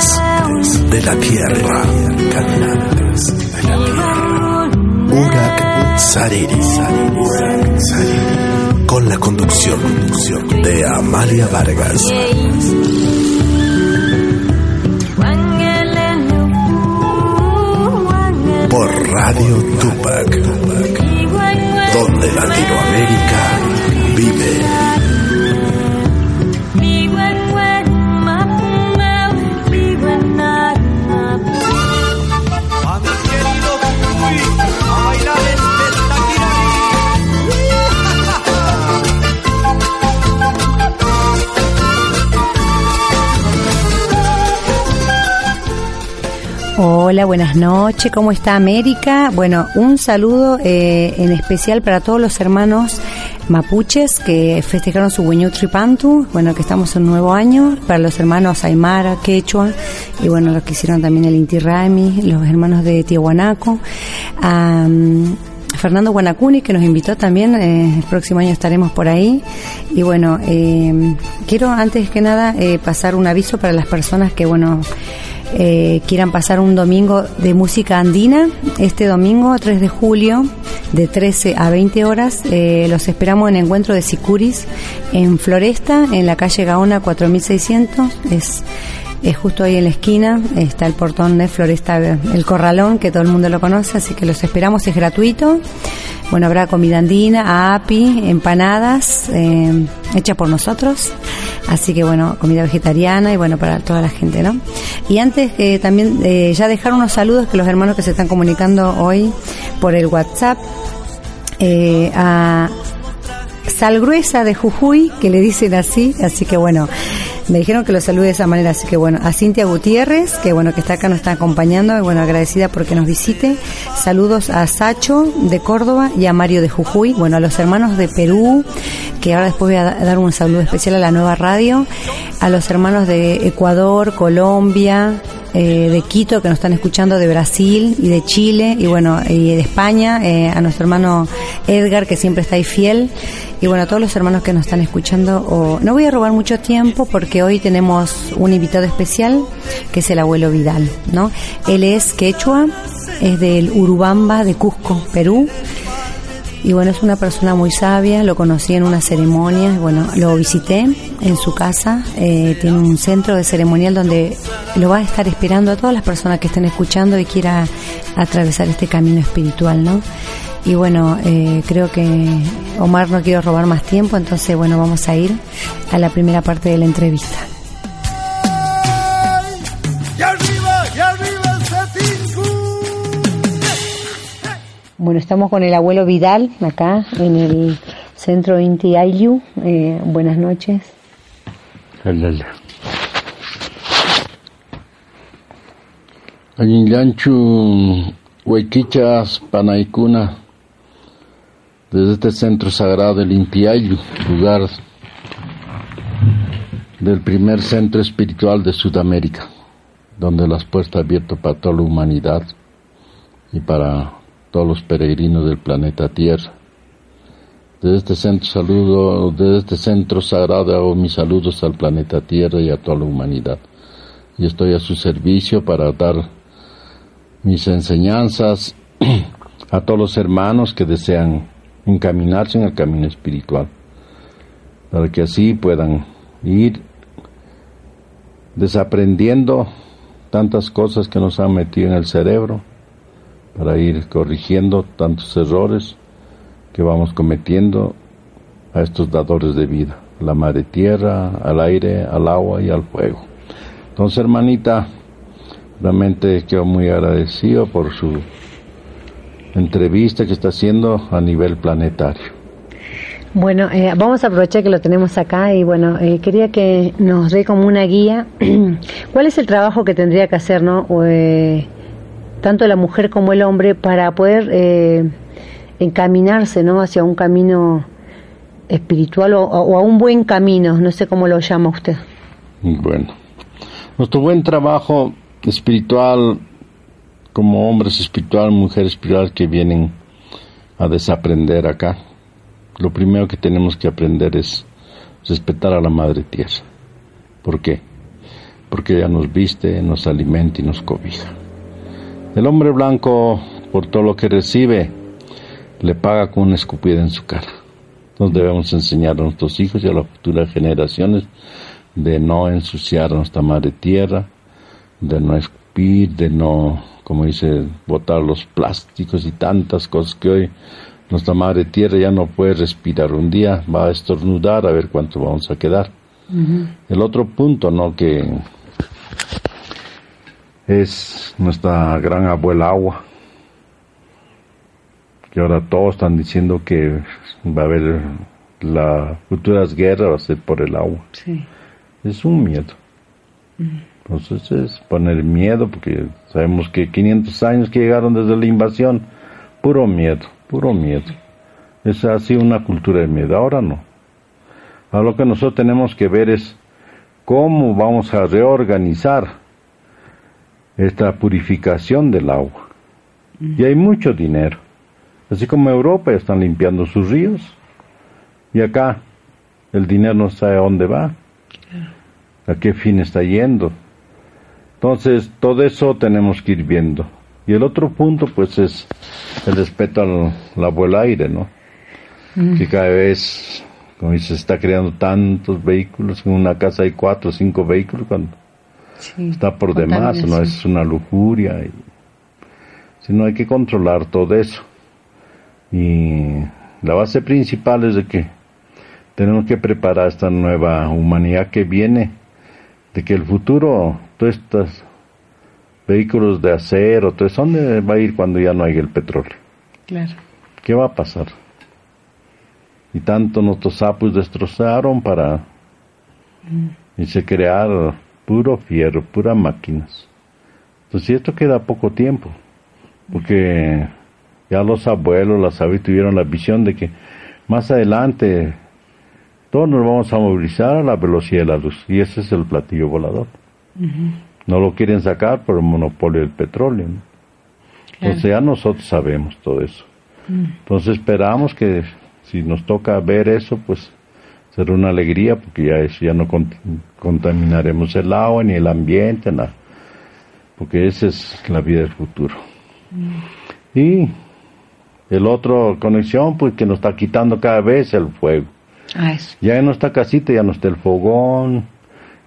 Caminantes de la tierra, caminantes de la tierra. Urak Sariri, con la conducción de Amalia Vargas. Por Radio Tupac, donde Latinoamérica vive. Hola, buenas noches, ¿cómo está América? Bueno, un saludo eh, en especial para todos los hermanos mapuches que festejaron su Tripantu, bueno, que estamos en un nuevo año, para los hermanos Aymara, Quechua, y bueno, los que hicieron también el Inti Raimi, los hermanos de Tiahuanaco, mm, Fernando Guanacuni, que nos invitó también, eh, el próximo año estaremos por ahí, y bueno, eh, quiero antes que nada eh, pasar un aviso para las personas que, bueno, eh, quieran pasar un domingo de música andina, este domingo 3 de julio, de 13 a 20 horas, eh, los esperamos en Encuentro de Sicuris, en Floresta, en la calle Gaona 4600, es, es justo ahí en la esquina, está el portón de Floresta, el corralón, que todo el mundo lo conoce, así que los esperamos, es gratuito. Bueno, habrá comida andina, api, empanadas, eh, hecha por nosotros. Así que bueno, comida vegetariana y bueno, para toda la gente, ¿no? Y antes que también eh, ya dejar unos saludos que los hermanos que se están comunicando hoy por el WhatsApp eh, a Sal Gruesa de Jujuy, que le dicen así, así que bueno, me dijeron que lo salude de esa manera, así que bueno, a Cintia Gutiérrez, que bueno, que está acá, nos está acompañando, bueno, agradecida porque nos visite. Saludos a Sacho de Córdoba y a Mario de Jujuy, bueno, a los hermanos de Perú, que ahora después voy a da- dar un saludo especial a la nueva radio, a los hermanos de Ecuador, Colombia, eh, de Quito que nos están escuchando, de Brasil y de Chile y bueno, y de España, eh, a nuestro hermano Edgar que siempre está ahí fiel y bueno, a todos los hermanos que nos están escuchando. o- no voy a robar mucho tiempo porque hoy tenemos un invitado especial que es el abuelo Vidal, ¿no? Él es quechua, es del Urubamba de Cusco, Perú. Y bueno, es una persona muy sabia, lo conocí en una ceremonia, bueno, lo visité en su casa, eh, tiene un centro de ceremonial donde lo va a estar esperando a todas las personas que estén escuchando y quiera atravesar este camino espiritual, ¿no? Y bueno, eh, creo que Omar no quiero robar más tiempo, entonces bueno, vamos a ir a la primera parte de la entrevista. Bueno, estamos con el abuelo Vidal acá en el centro Inti Ayllu. Eh, buenas noches. Halala. Allinllanchu waykichas panaykuna desde este centro sagrado del Intiayu, lugar del primer centro espiritual de Sudamérica, donde las puertas abiertas para toda la humanidad y para todos los peregrinos del planeta Tierra. Desde este centro saludo, desde este centro sagrado hago mis saludos al planeta Tierra y a toda la humanidad. Y estoy a su servicio para dar mis enseñanzas a todos los hermanos que desean encaminarse en el camino espiritual, para que así puedan ir desaprendiendo tantas cosas que nos han metido en el cerebro, para ir corrigiendo tantos errores que vamos cometiendo a estos dadores de vida, la madre tierra, al aire, al agua y al fuego. Entonces, hermanita, realmente quedo muy agradecido por su entrevista que está haciendo a nivel planetario. Bueno, eh, vamos a aprovechar que lo tenemos acá y bueno, eh, quería que nos dé como una guía. ¿Cuál es el trabajo que tendría que hacer, no? Eh, tanto la mujer como el hombre para poder encaminarse, ¿no? Hacia un camino espiritual o, o, a un buen camino, no sé cómo lo llama usted. Bueno, nuestro buen trabajo espiritual como hombres espiritual, mujeres espiritual que vienen a desaprender acá lo primero que tenemos que aprender es respetar a la Madre Tierra. ¿Por qué? Porque ella nos viste, nos alimenta y nos cobija. El hombre blanco, por todo lo que recibe, le paga con una escupida en su cara. Nos debemos enseñar a nuestros hijos y a las futuras generaciones de no ensuciar a nuestra madre tierra, de no escupir, de no, como dice, botar los plásticos y tantas cosas que hoy nuestra madre tierra ya no puede respirar. Un día va a estornudar a ver cuánto vamos a quedar. El otro punto, ¿no? Que es nuestra gran abuela agua. Que ahora todos están diciendo que va a haber las futuras guerras va a ser por el agua. Sí. Es un miedo. Entonces es poner miedo porque sabemos que 500 años que llegaron desde la invasión, puro miedo puro miedo. Esa ha sido una cultura de miedo, ahora no. Ahora lo que nosotros tenemos que ver es cómo vamos a reorganizar esta purificación del agua. Y hay mucho dinero. Así como Europa están limpiando sus ríos y acá el dinero no sabe a dónde va, a qué fin está yendo. Entonces, todo eso tenemos que ir viendo. Y el otro punto, pues, es el respeto al, al aire, ¿no? Mm. Que cada vez, como dice, se está creando tantos vehículos, en una casa hay cuatro o cinco vehículos, cuando Sí. está por demás, no es una lujuria. Y, sino hay que controlar todo eso. Y la base principal es de que tenemos que preparar esta nueva humanidad que viene, de que el futuro, todas estas vehículos de acero, todo eso, ¿dónde va a ir cuando ya no haya el petróleo? Claro. ¿Qué va a pasar? Y tanto nuestros sapos destrozaron para y se crear puro fierro, puras máquinas. Entonces, esto queda poco tiempo, porque ya los abuelos, las abuelas tuvieron la visión de que más adelante todos nos vamos a movilizar a la velocidad de la luz, y ese es el platillo volador. No lo quieren sacar por el monopolio del petróleo. ¿no? Entonces ya nosotros sabemos todo eso. Entonces esperamos que si nos toca ver eso, pues será una alegría porque ya, eso, ya no cont- contaminaremos el agua ni el ambiente, nada. Porque esa es la vida del futuro. Y el otro conexión, pues que nos está quitando cada vez el fuego. Ah, eso. Ya en nuestra casita ya no está el fogón,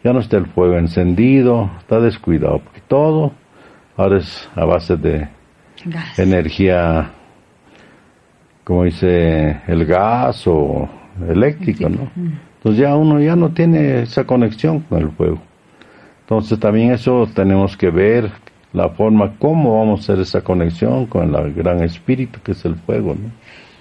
ya no está el fuego encendido, está descuidado, porque todo ahora es a base de Gas. energía, como dice, el gas o eléctrico, ¿no? Entonces ya uno ya no tiene esa conexión con el fuego. Entonces también eso tenemos que ver la forma cómo vamos a hacer esa conexión con el gran espíritu que es el fuego, ¿no?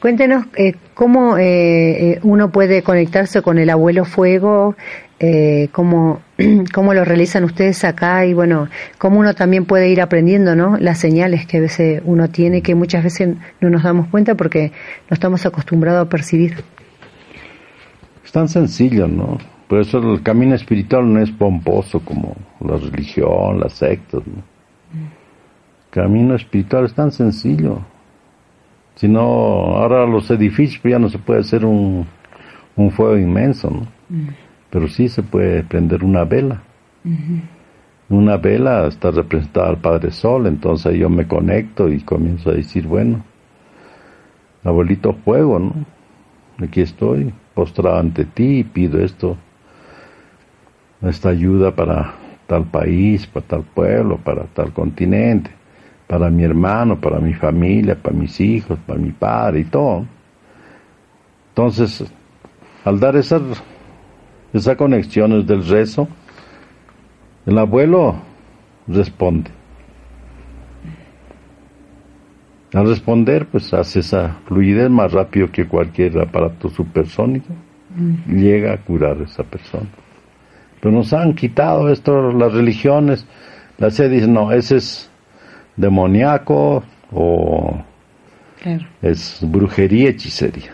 Cuéntenos eh, cómo eh, eh, uno puede conectarse con el abuelo fuego, eh, cómo, cómo lo realizan ustedes acá y bueno, cómo uno también puede ir aprendiendo, ¿no? Las señales que a veces uno tiene que muchas veces no nos damos cuenta porque no estamos acostumbrados a percibir. Es tan sencillo, ¿no? Por eso el camino espiritual no es pomposo como la religión, las sectas, ¿no? Camino espiritual es tan sencillo. Si no, ahora los edificios ya no se puede hacer un, un fuego inmenso, ¿no? pero sí se puede prender una vela. Una vela está representada al Padre Sol, entonces yo me conecto y comienzo a decir, bueno, abuelito fuego, ¿no? Aquí estoy, postrado ante ti y pido esto, esta ayuda para tal país, para tal pueblo, para tal continente, para mi hermano, para mi familia, para mis hijos, para mi padre y todo. Entonces, al dar esas esa conexión es del rezo, el abuelo responde. Al responder, pues hace esa fluidez más rápido que cualquier aparato supersónico, llega a curar a esa persona. Pero nos han quitado esto, las religiones, la se dice, no, ese es demoníaco o es brujería, hechicería.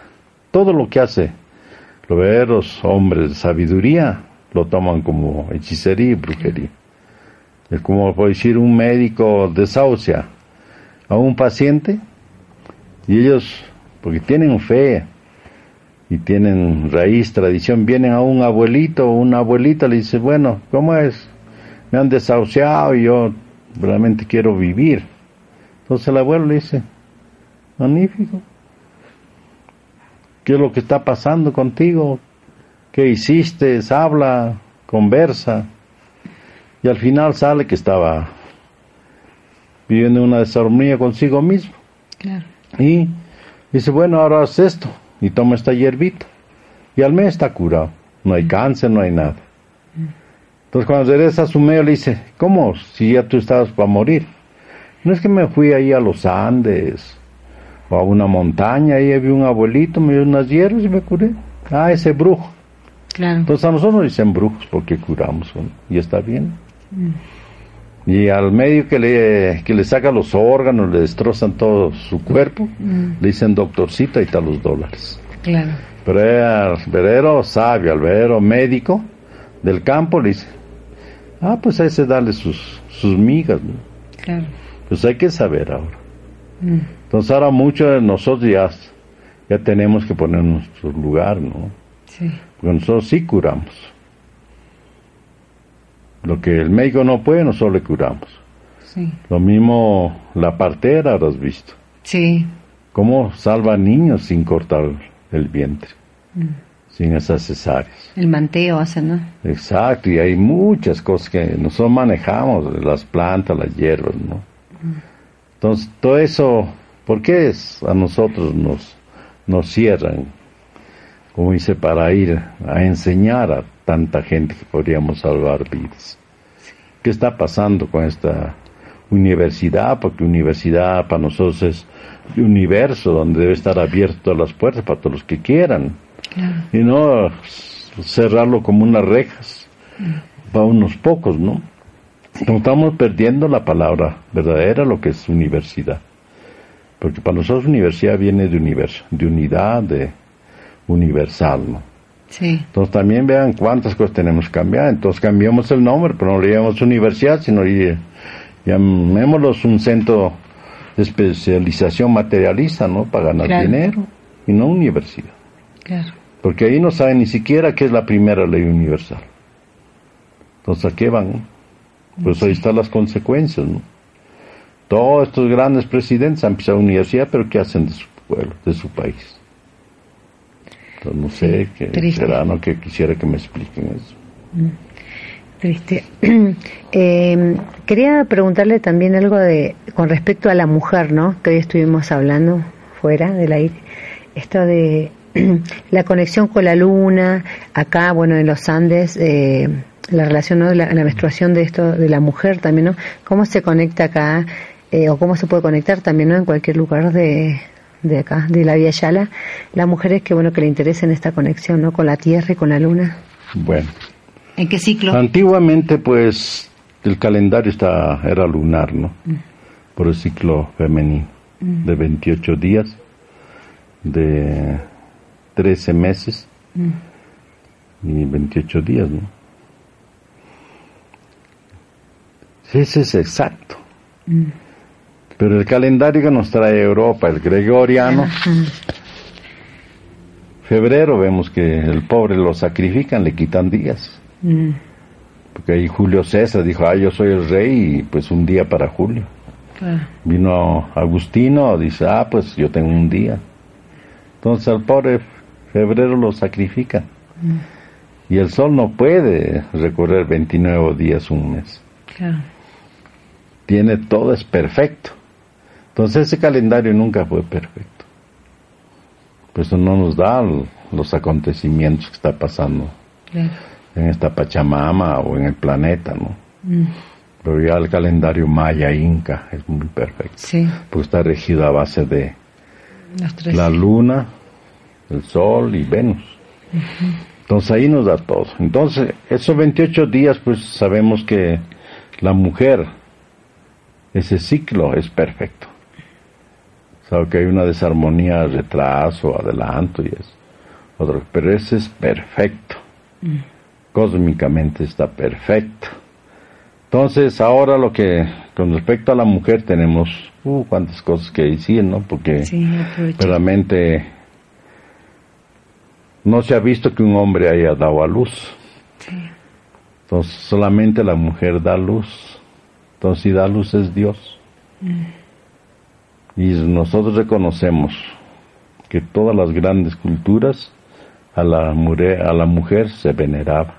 Todo lo que hace los hombres de sabiduría lo toman como hechicería y brujería. Es como por decir un médico desahucia a un paciente y ellos, porque tienen fe y tienen raíz, tradición, vienen a un abuelito o una abuelita le dice, bueno, ¿cómo es? Me han desahuciado y yo realmente quiero vivir. Entonces el abuelo le dice, magnífico, ¿Qué es lo que está pasando contigo? ¿Qué hiciste? Habla, conversa. Y al final sale que estaba viviendo una desarmonía consigo mismo. Y dice, bueno, ahora haz esto. Y toma esta hierbita. Y al mes está curado. No hay cáncer, no hay nada. Entonces cuando regresa a su medio le dice, ¿cómo? Si ya tú estabas para morir. No es que me fui ahí a los Andes o a una montaña, ahí vi un abuelito, me dio unas hierbas y me curé. Ah, ese brujo. Claro. Entonces a nosotros nos dicen brujos porque curamos, y está bien. Mm. Y al medio que le, que le saca los órganos, le destrozan todo su cuerpo, mm. le dicen doctorcito, y está los dólares. Claro. Pero al verero sabio, al verero médico del campo, le dice, ah, pues a ese dale sus, sus migas. Claro. Pues hay que saber ahora. Mm. Entonces ahora muchos de nosotros ya, ya tenemos que poner nuestro lugar, ¿no? Sí. Porque nosotros sí curamos. Lo que el médico no puede, nosotros le curamos. Sí. Lo mismo la partera, has visto. Sí. Cómo salva niños sin cortar el vientre, mm. sin esas cesáreas. El manteo hacen, ¿no? Exacto, y hay muchas cosas que nosotros manejamos, las plantas, las hierbas, ¿no? Mm. Entonces, todo eso ¿Por qué a nosotros nos, nos cierran, como dice, para ir a enseñar a tanta gente que podríamos salvar vidas? ¿Qué está pasando con esta universidad? Porque universidad para nosotros es un universo donde debe estar abierto las puertas para todos los que quieran. Y no cerrarlo como unas rejas para unos pocos, ¿no? Estamos perdiendo la palabra verdadera, lo que es universidad. Porque para nosotros universidad viene de universo, de unidad, de universal, ¿no? Sí. Entonces también vean cuántas cosas tenemos que cambiar. Entonces cambiamos el nombre, pero no le llamamos universidad, sino llamémoslo un centro de especialización materialista, ¿no? Para ganar dinero y no universidad. Claro. Porque ahí no saben ni siquiera qué es la primera ley universal. Entonces, ¿a qué van? Pues ahí están las consecuencias, ¿no? Todos estos grandes presidentes han pisado universidad, pero ¿qué hacen de su pueblo, de su país? Entonces, no sé, qué será, ¿no? Que quisiera que me expliquen eso. Mm. Triste. Eh, quería preguntarle también algo de con respecto a la mujer, ¿no? Que hoy estuvimos hablando fuera del aire. Esto de la conexión con la luna, acá, bueno, en los Andes, eh, la relación, ¿no? La, la, menstruación de esto, de la mujer también, ¿no? ¿Cómo se conecta acá eh, o cómo se puede conectar también ¿no? en cualquier lugar de, de acá, de la Vía Yala, las mujeres que bueno que le interesen esta conexión ¿no? con la Tierra y con la Luna. Bueno, ¿En qué ciclo? Antiguamente, pues, el calendario está, era lunar, ¿no? Por el ciclo femenino, de 28 días, de 13 meses y 28 días, ¿no? Sí, ese es exacto. Pero el calendario que nos trae Europa, el gregoriano, febrero vemos que el pobre lo sacrifican, le quitan días. Mm. Porque ahí Julio César dijo, ah, yo soy el rey y pues un día para Julio. Claro. Vino Agustino, dice, ah, pues yo tengo un día. Entonces al pobre febrero lo sacrifican. Y el sol no puede recorrer 29 días un mes. Claro. Tiene todo, es perfecto. Entonces ese calendario nunca fue perfecto. Pues no nos da los acontecimientos que está pasando Claro. en esta Pachamama o en el planeta, ¿no? Mm. Pero ya el calendario maya inca es muy perfecto. Sí, Pues está regido a base de la luna, el sol y Venus. Entonces ahí nos da todo. Entonces, esos 28 días, pues sabemos que la mujer, ese ciclo es perfecto. Sabe que hay una desarmonía, retraso, adelanto y es otro, pero ese es perfecto. Cósmicamente está perfecto. Entonces, ahora lo que, con respecto a la mujer, tenemos, uh, cuántas cosas que decir, ¿no? Porque Sí, realmente no se ha visto que un hombre haya dado a luz. Sí. Entonces solamente la mujer da luz. Entonces si da luz es Dios. Y nosotros reconocemos que todas las grandes culturas a la, mujer se veneraba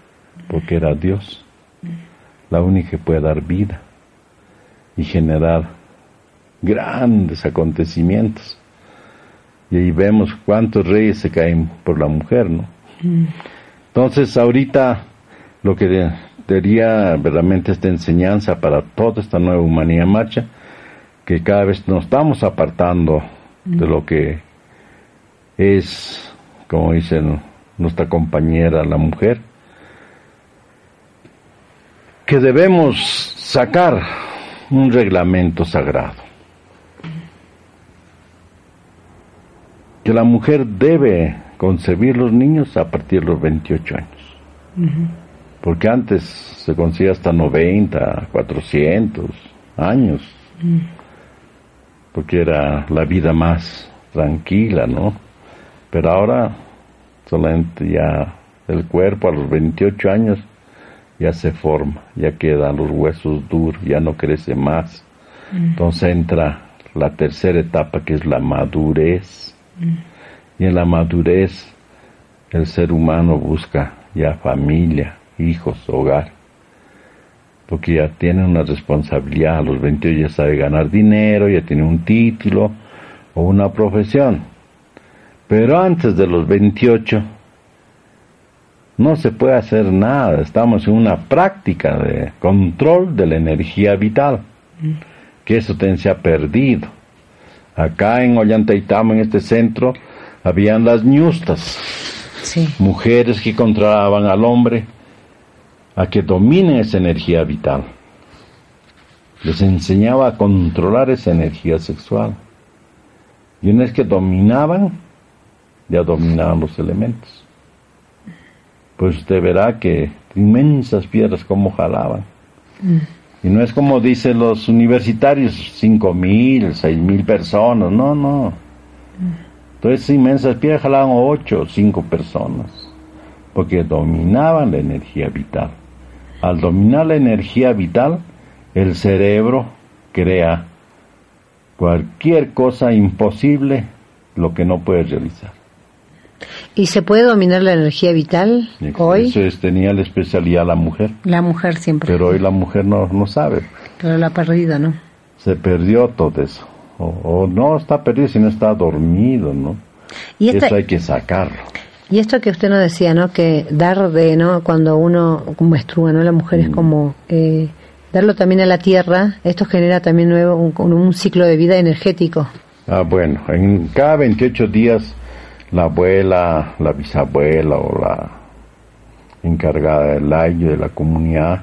porque era Dios. La única que puede dar vida y generar grandes acontecimientos. Y ahí vemos cuántos reyes se caen por la mujer, ¿no? Entonces, ahorita lo que sería verdaderamente esta enseñanza para toda esta nueva humanidad marcha, que cada vez nos estamos apartando de lo que es, como dicen nuestra compañera, la mujer, que debemos sacar un reglamento sagrado. que la mujer debe concebir los niños a partir de los 28 años. Porque antes se concebía hasta 90, 400 años. Porque era la vida más tranquila, ¿no? Pero ahora solamente ya el cuerpo a los 28 años ya se forma, ya quedan los huesos duros, ya no crece más. Entonces entra la tercera etapa que es la madurez. Y en la madurez el ser humano busca ya familia, hijos, hogar. Porque ya tiene una responsabilidad, a los 28 ya sabe ganar dinero, ya tiene un título o una profesión. Pero antes de los 28 no se puede hacer nada, estamos en una práctica de control de la energía vital, que eso se ha perdido. Acá en Ollantaytambo, en este centro, habían las ñustas, Sí. mujeres que controlaban al hombre a que domine esa energía vital. Les enseñaba a controlar esa energía sexual. Y una vez que dominaban, ya dominaban los elementos. Pues usted verá que inmensas piedras como jalaban. Y no es como dicen los universitarios, cinco mil, seis mil personas, no, no. Entonces inmensas piedras jalaban ocho o cinco personas, porque dominaban la energía vital. Al dominar la energía vital, el cerebro crea cualquier cosa imposible, lo que no puede realizar. ¿Y se puede dominar la energía vital hoy? Eso es, tenía la especialidad la mujer, La mujer siempre. pero hoy la mujer no, no sabe. Pero la ha perdido, ¿no? Se perdió todo eso. O, o no está perdido, sino está dormido, ¿no? Y esta, Eso hay que sacarlo. Y esto que usted nos decía, ¿no? Que dar de, ¿no? Cuando uno, como estruga, ¿no? La mujer Mm. es como eh, darlo también a la tierra. Esto genera también nuevo un, ciclo de vida energético. Ah, bueno, en cada 28 días la abuela, la bisabuela o la encargada del ayo de la comunidad,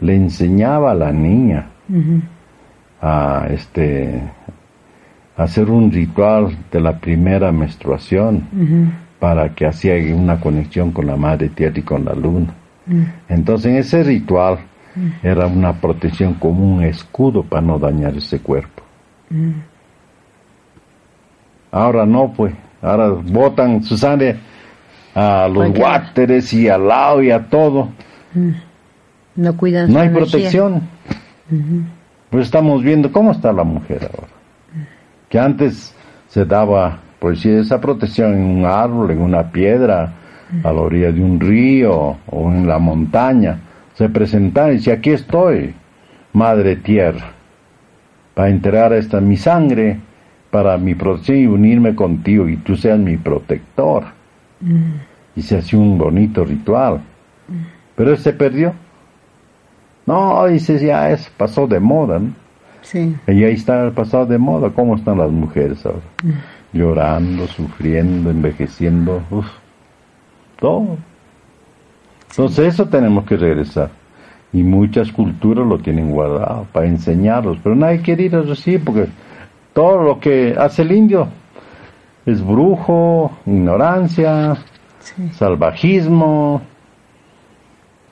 le enseñaba a la niña a este hacer un ritual de la primera menstruación para que hacía una conexión con la madre tierra y con la luna. Entonces en ese ritual era una protección como un escudo para no dañar ese cuerpo. Ahora no, pues, ahora botan su sangre a los guáteres y al lado y a todo. No cuidan No hay protección. Pues estamos viendo cómo está la mujer ahora. Que antes se daba, pues sí, esa protección en un árbol, en una piedra, a la orilla de un río o en la montaña. Se presentaba y decía, aquí estoy, Madre Tierra, para entregar esta mi sangre para mi protección y unirme contigo y tú seas mi protector. Y se hacía un bonito ritual. Pero se perdió. No, dice, ya es, pasó de moda, ¿no? Sí. Y ahí está pasado de moda. ¿Cómo están las mujeres ahora? Llorando, sufriendo, envejeciendo, uf, todo. Entonces eso tenemos que regresar. Y muchas culturas lo tienen guardado para enseñarlos, pero nadie quiere ir a recibir porque todo lo que hace el indio es brujo, ignorancia, salvajismo.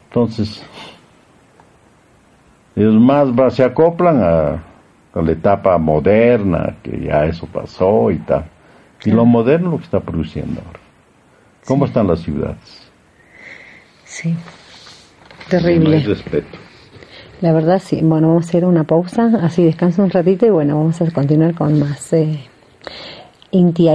Entonces, ellos más se acoplan a, a la etapa moderna, que ya eso pasó y tal. Y lo moderno lo que está produciendo ahora. ¿Cómo están las ciudades? Sí. No Terrible. hay respeto. La verdad, sí. Bueno, vamos a hacer una pausa, así descansa un ratito y bueno, vamos a continuar con más eh, Inti.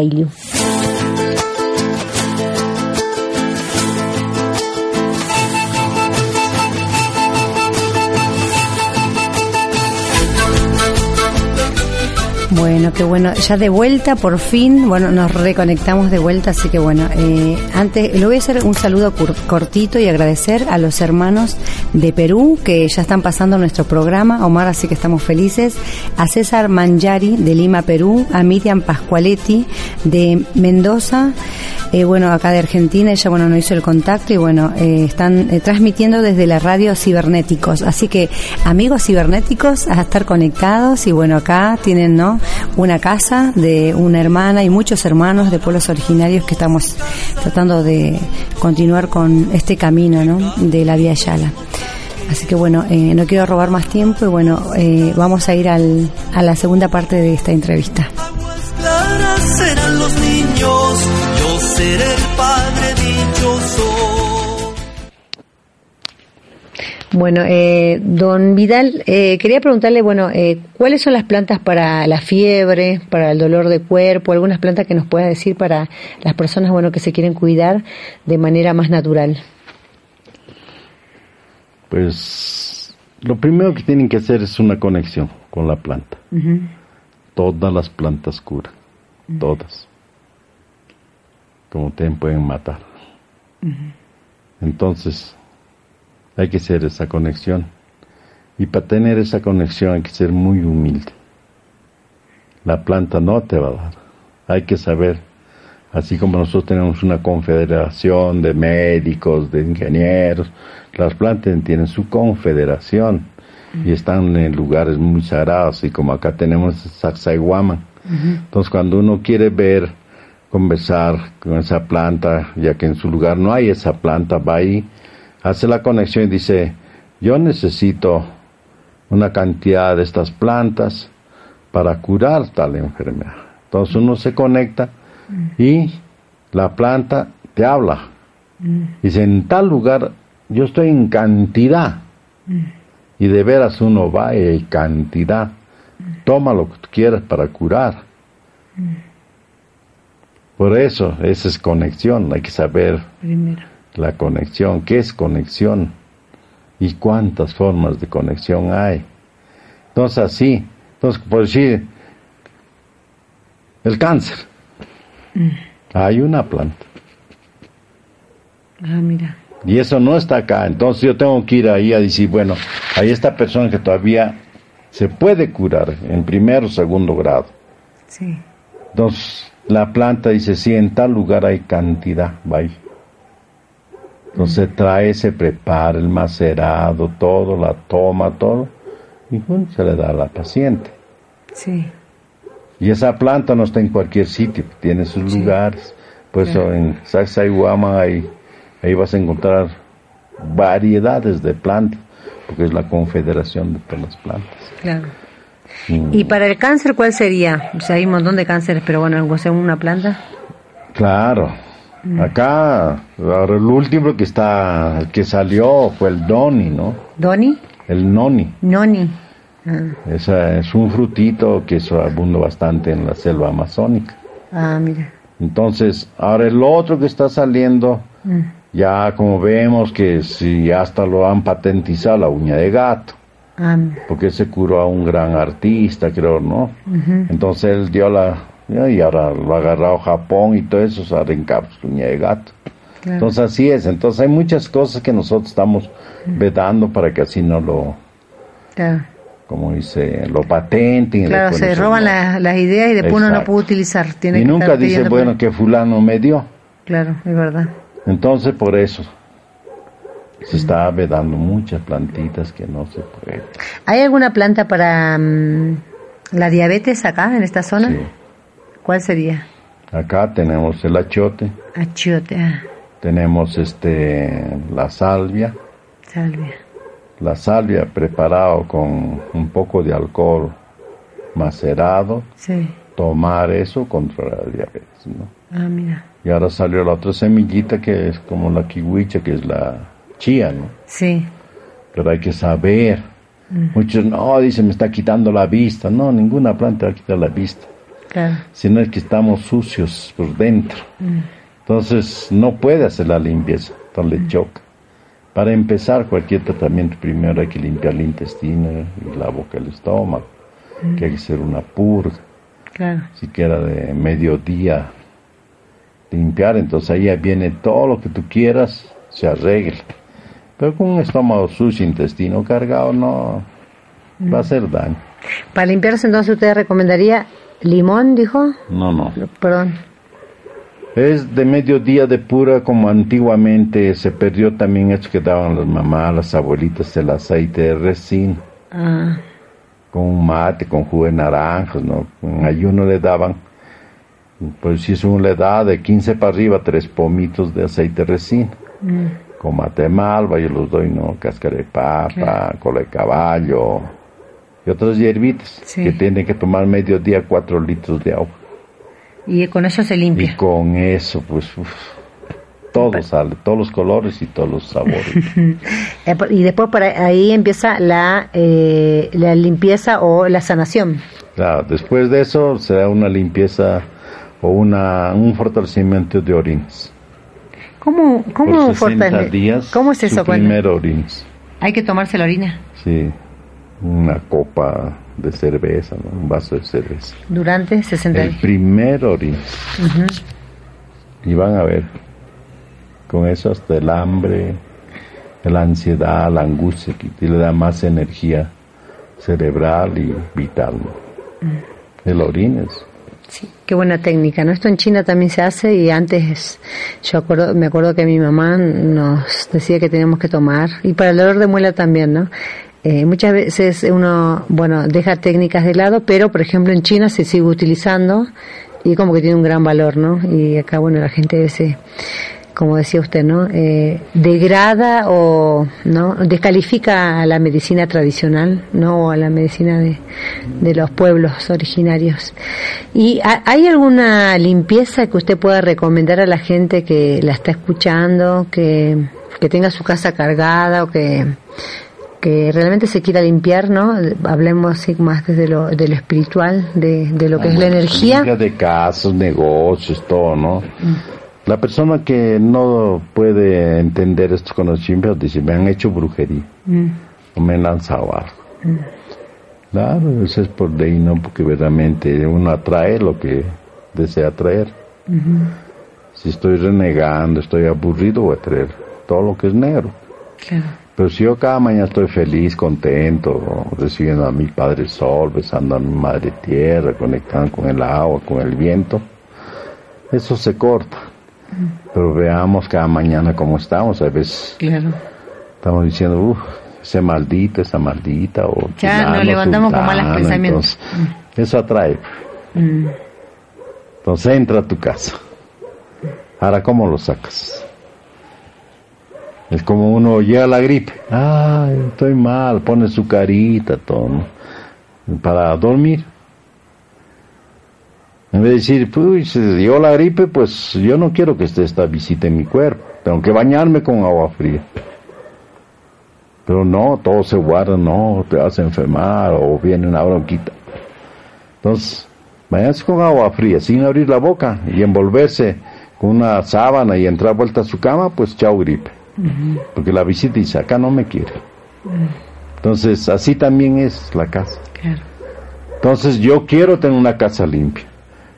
Bueno, qué bueno. Ya de vuelta, por fin, bueno, nos reconectamos de vuelta, así que bueno, eh, antes le voy a hacer un saludo cortito y agradecer a los hermanos de Perú que ya están pasando nuestro programa, Omar, así que estamos felices, a César Mangiari de Lima, Perú, a Miriam Pascualetti de Mendoza, eh, bueno, acá de Argentina, ella, bueno, no hizo el contacto y bueno, eh, están eh, transmitiendo desde la radio Cibernéticos, así que amigos cibernéticos, a estar conectados y bueno, acá tienen, ¿no? Una casa de una hermana y muchos hermanos de pueblos originarios que estamos tratando de continuar con este camino, ¿no? De la Vía Yala. Así que bueno, eh, no quiero robar más tiempo y bueno, eh, vamos a ir al, a la segunda parte de esta entrevista. serán los niños, yo seré el padre dichoso. Bueno, eh, don Vidal, eh, quería preguntarle, bueno, eh, ¿cuáles son las plantas para la fiebre, para el dolor de cuerpo, algunas plantas que nos pueda decir para las personas, bueno, que se quieren cuidar de manera más natural? Pues lo primero que tienen que hacer es una conexión con la planta. Todas las plantas curan, todas. Como te pueden matar. Entonces, hay que hacer esa conexión. Y para tener esa conexión hay que ser muy humilde. La planta no te va a dar. Hay que saber, así como nosotros tenemos una confederación de médicos, de ingenieros, las plantas tienen su confederación y están en lugares muy sagrados, y como acá tenemos Sacsayhuaman. Entonces, cuando uno quiere ver, conversar con esa planta, ya que en su lugar no hay esa planta, va ahí, hace la conexión y dice, yo necesito una cantidad de estas plantas para curar tal enfermedad. Entonces uno se conecta y la planta te habla. Dice, en tal lugar yo estoy en cantidad. Y de veras uno va y hay cantidad. Toma lo que quieras para curar. Por eso, esa es conexión. Hay que saber Primero. la conexión. ¿Qué es conexión? ¿Y cuántas formas de conexión hay? Entonces, así. Entonces, por decir, el cáncer. Hay una planta. Ah, mira. Y eso no está acá. Entonces yo tengo que ir ahí a decir, bueno, hay esta persona que todavía se puede curar en primer o segundo grado. Sí. Entonces la planta dice, sí, en tal lugar hay cantidad, ahí. Entonces trae, se prepara el macerado, todo, la toma, todo, y bueno, se le da a la paciente. Sí. Y esa planta no está en cualquier sitio, tiene sus lugares. Por eso en Sacsayhuama ahí, ahí vas a encontrar variedades de plantas, porque es la confederación de todas las plantas. Claro. ¿Y para el cáncer cuál sería? O sea, hay un montón de cánceres, pero bueno, algo sea una planta. Claro. Acá, ahora el último que está, que salió fue el Doni, ¿no? ¿Doni? El Noni. Noni. Ah, Esa es un frutito que eso abunda bastante en la selva amazónica. ah, mira. Entonces, ahora el otro que está saliendo, ya como vemos que si hasta lo han patentizado la uña de gato, Porque se curó a un gran artista, creo, ¿no? Entonces él dio la, y ahora lo ha agarrado Japón y todo eso, se ha arrancado su uña de gato. Claro. Entonces así es, entonces hay muchas cosas que nosotros estamos vedando para que así no lo, Claro, como dice, lo patenten. y Claro, se roban la- las ideas y después uno no Exacto. puede utilizar. Tiene Y que nunca dice, bueno, que fulano me dio. Claro, es verdad. Entonces por eso se está vedando muchas plantitas que no se puede. ¿Hay alguna planta para mm, la diabetes acá, en esta zona? Sí. ¿Cuál sería? Acá tenemos el achiote, Achiote, ah, tenemos este la salvia, salvia. la salvia preparado con un poco de alcohol macerado, Sí. tomar eso contra la diabetes, ¿no? Ah, mira. Y ahora salió la otra semillita que es como la kiwicha, que es la chía, ¿no? Sí. Pero hay que saber. Muchos, no, dicen, me está quitando la vista. No, ninguna planta va a quitar la vista. Claro. Sino es que estamos sucios por dentro. Entonces, no puede hacer la limpieza. Entonces le choca. Para empezar cualquier tratamiento, primero hay que limpiar el intestino y la boca del estómago. Que hay que hacer una purga. Claro. siquiera de mediodía limpiar, entonces ahí viene todo lo que tú quieras, se arregla. Pero con un estómago sucio, intestino cargado, no va a hacer daño. Para limpiarse, entonces, ¿usted recomendaría limón, dijo? No, no. Perdón. Es de mediodía de pura como antiguamente se perdió también esto que daban las mamás, las abuelitas, el aceite de resina, Ah, con un mate, con jugo de naranjas, ¿no? En ayuno le daban, pues si es uno le da de 15 para arriba, tres pomitos de aceite de resina. Con mate de malva, yo los doy, ¿no? Cáscara de papa, cola de caballo y otras hierbitas Sí. que tienen que tomar mediodía cuatro litros de agua. y con eso se Y limpia. con eso, pues, uf, todo sale, todos los colores y todos los sabores. Eh, por- Y después por ahí- empieza la, eh, la limpieza o la sanación. Claro, después de eso se da una limpieza o una, un fortalecimiento de orines. ¿Cómo, cómo Por 60 fortale- días, ¿Cómo es eso? su Cuenta? primer orines. Hay que tomarse la orina Sí, una copa de cerveza, ¿no? un vaso de cerveza. durante 60 El días. primer orín. Y van a ver, con eso hasta el hambre, la ansiedad, la angustia, que le da más energía cerebral y vital. ¿no? El orín es. Sí, qué buena técnica, ¿no? Esto en China también se hace y antes yo acuerdo, me acuerdo que mi mamá nos decía que teníamos que tomar y para el dolor de muela también, ¿no? Eh, muchas veces uno, bueno, deja técnicas de lado, pero por ejemplo en China se sigue utilizando y como que tiene un gran valor, ¿no? Y acá, bueno, la gente se, como decía usted, ¿no? Eh, degrada o, ¿no? Descalifica a la medicina tradicional, ¿no? O a la medicina de, de los pueblos originarios. ¿Y ha- hay alguna limpieza que usted pueda recomendar a la gente que la está escuchando, que, que tenga su casa cargada o que, que realmente se quiera limpiar, ¿no? Hablemos así más desde lo, de lo espiritual, de, de lo que es la energía. De casas, negocios, todo, ¿no? La persona que no puede entender estos conocimientos dice, me han hecho brujería, o me han lanzado algo. Claro, eso es por ley, no porque verdaderamente uno atrae lo que desea atraer. Si estoy renegando, estoy aburrido, voy a traer todo lo que es negro. Claro. Pero si yo cada mañana estoy feliz, contento, recibiendo a mi Padre Sol, besando a mi Madre Tierra, conectando con el agua, con el viento, eso se corta. Pero veamos cada mañana cómo estamos. A veces Claro. estamos diciendo, uff, ese maldito, esa maldita. O Ya nos levantamos con malos sultano", pensamientos. entonces, Eso atrae. Mm. Entonces entra a tu casa. Ahora, ¿cómo lo sacas? Es como uno llega a la gripe. Ay, estoy mal. Pone su carita, todo. ¿no? Para dormir. En vez de decir, pues, se dio la gripe, pues yo no quiero que esté esta visita en mi cuerpo. Tengo que bañarme con agua fría. Pero no, todo se guarda, no, te vas a enfermar o viene una bronquita. Entonces, bañarse con agua fría, sin abrir la boca y envolverse con una sábana y entrar vuelta a su cama, pues chao gripe. Porque la visita dice, acá no me quiere. Entonces, así también es la casa. Claro. Entonces, yo quiero tener una casa limpia.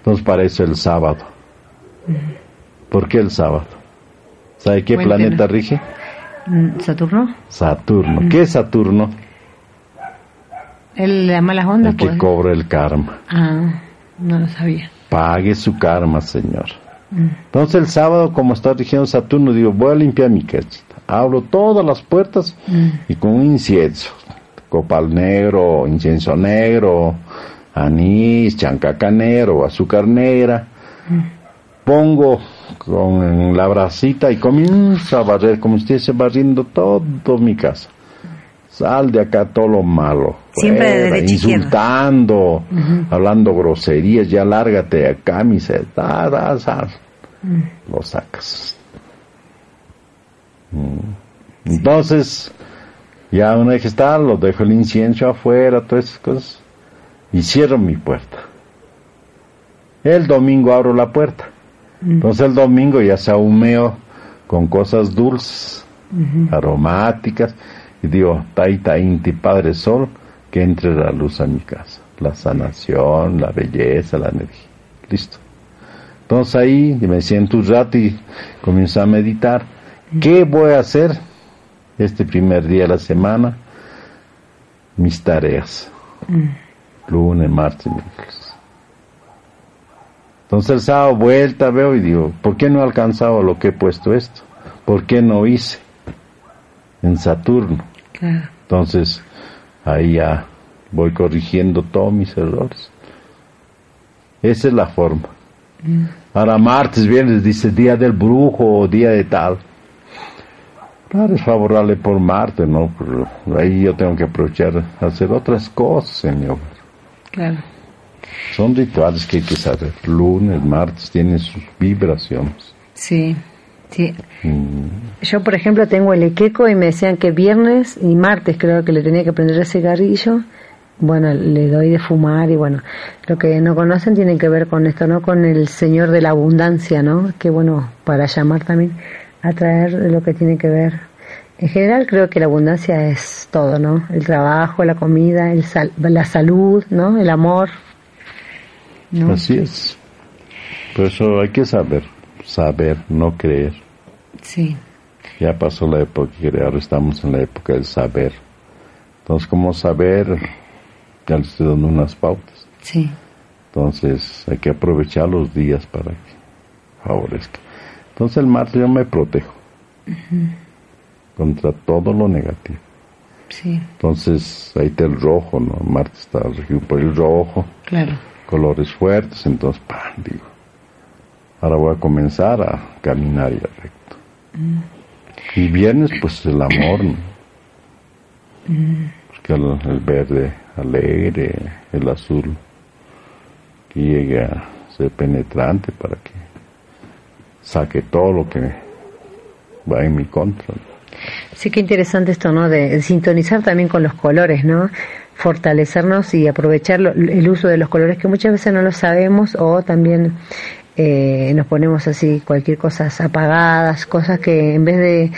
Entonces, para eso el sábado. ¿Por qué el sábado? ¿Sabe qué Buen planeta tema. rige? Mm, ¿Saturno? Saturno. ¿Qué es Saturno? ¿El de las malas ondas? El que pues? cobra el karma. Ah, no lo sabía. Pague su karma, Señor. Entonces el sábado, como está rigiendo Saturno, digo, voy a limpiar mi casita. Abro todas las puertas y con un incienso. Copal negro, incienso negro, anís, chancaca negro, azúcar negra. Pongo con la brasita y comienzo a barrer como si estuviese barriendo todo mi casa. Sal de acá todo lo malo. Siempre de fuera, insultando, hablando groserías, ya lárgate de acá, mi ta, ta, sal. Lo sacas. Mm. Entonces, ya una vez que está, lo dejo el incienso afuera, todas esas cosas, y cierro mi puerta. El domingo abro la puerta. Entonces el domingo ya se ahumeo con cosas dulces, aromáticas, y digo, Taita Inti Padre Sol, que entre la luz a mi casa, la sanación, la belleza, la energía. Listo. Entonces ahí me siento un rato y comienzo a meditar. ¿Qué voy a hacer este primer día de la semana? Mis tareas. Lunes, martes miércoles. Entonces el sábado vuelta veo y digo, ¿por qué no he alcanzado lo que he puesto esto? ¿Por qué no hice? En Saturno. Claro. Entonces ahí ya voy corrigiendo todos mis errores. Esa es la forma. Ahora martes, viernes dice día del brujo o día de tal. Claro, es favorable por Marte, ¿no? Pero ahí yo tengo que aprovechar hacer otras cosas hogar. Claro. Son rituales que hay que saber. Lunes, martes tienen sus vibraciones. Sí, sí. Mm, Yo, por ejemplo, tengo el equeco y me decían que viernes y martes creo que le tenía que prender el cigarrillo. Bueno, le doy de fumar y bueno, lo que no conocen tiene que ver con esto, ¿no? Con el Señor de la Abundancia, ¿no? Que bueno, para llamar también a traer lo que tiene que ver. En general creo que la abundancia es todo, ¿no? El trabajo, la comida, el sal- la salud, ¿no? El amor. ¿no? Así es. Por eso hay que saber, saber, no creer. Sí, Ya pasó la época creer, ahora estamos en la época del saber. Entonces, como saber, ya les estoy dando unas pautas. sí. Entonces, hay que aprovechar los días para que favorezca. Entonces, el martes yo me protejo contra todo lo negativo. Sí, Entonces, ahí está el rojo, ¿no? El martes está regido por el rojo, claro. colores fuertes, entonces, ¡pam! Digo, ahora voy a comenzar a caminar ya recto. Y viernes, pues el amor, ¿no? Porque el, el verde alegre, el azul, que llegue a ser penetrante para que saque todo lo que va en mi contra. ¿no? Sí, qué interesante esto, ¿no? De, sintonizar también con los colores, ¿no? Fortalecernos y aprovechar lo- el uso de los colores que muchas veces no lo sabemos o también eh, nos ponemos así cualquier cosa apagadas, cosas que en vez de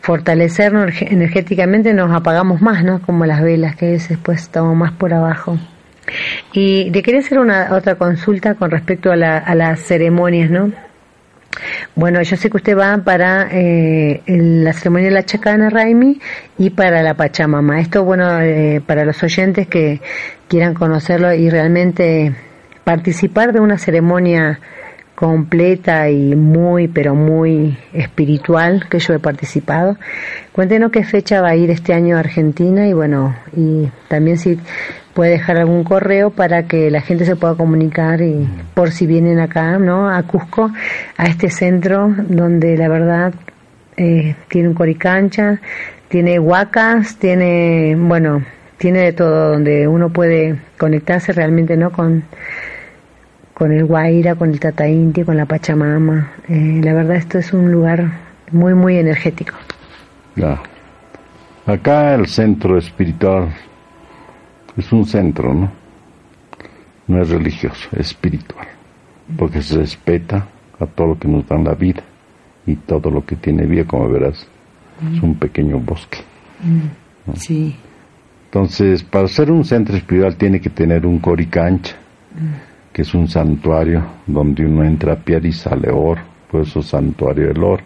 fortalecernos energéticamente nos apagamos más, ¿no? Como las velas que después estamos más por abajo. Y te quería hacer una otra consulta con respecto a, la- a las ceremonias, ¿no? Bueno, yo sé que usted va para eh, la ceremonia de la Chacana Raimi y para la Pachamama. Esto, bueno, eh, para los oyentes que quieran conocerlo y realmente participar de una ceremonia completa y muy, pero muy espiritual que yo he participado. Cuéntenos qué fecha va a ir este año a Argentina y bueno, y también si puede dejar algún correo para que la gente se pueda comunicar y por si vienen acá, ¿no? A Cusco, a este centro donde la verdad eh, tiene un coricancha, tiene huacas, tiene, bueno, tiene de todo donde uno puede conectarse realmente, ¿no? Con con el Guaira, con el Tata Inti, con la Pachamama. Eh, la verdad esto es un lugar muy, muy energético. Ya. Acá el centro espiritual es un centro, ¿no? No es religioso, es espiritual, porque se respeta a todo lo que nos da la vida y todo lo que tiene vida, como verás, es un pequeño bosque. Sí. Entonces, para ser un centro espiritual tiene que tener un coricancha, que es un santuario donde uno entra a pie y sale oro, por eso santuario del oro.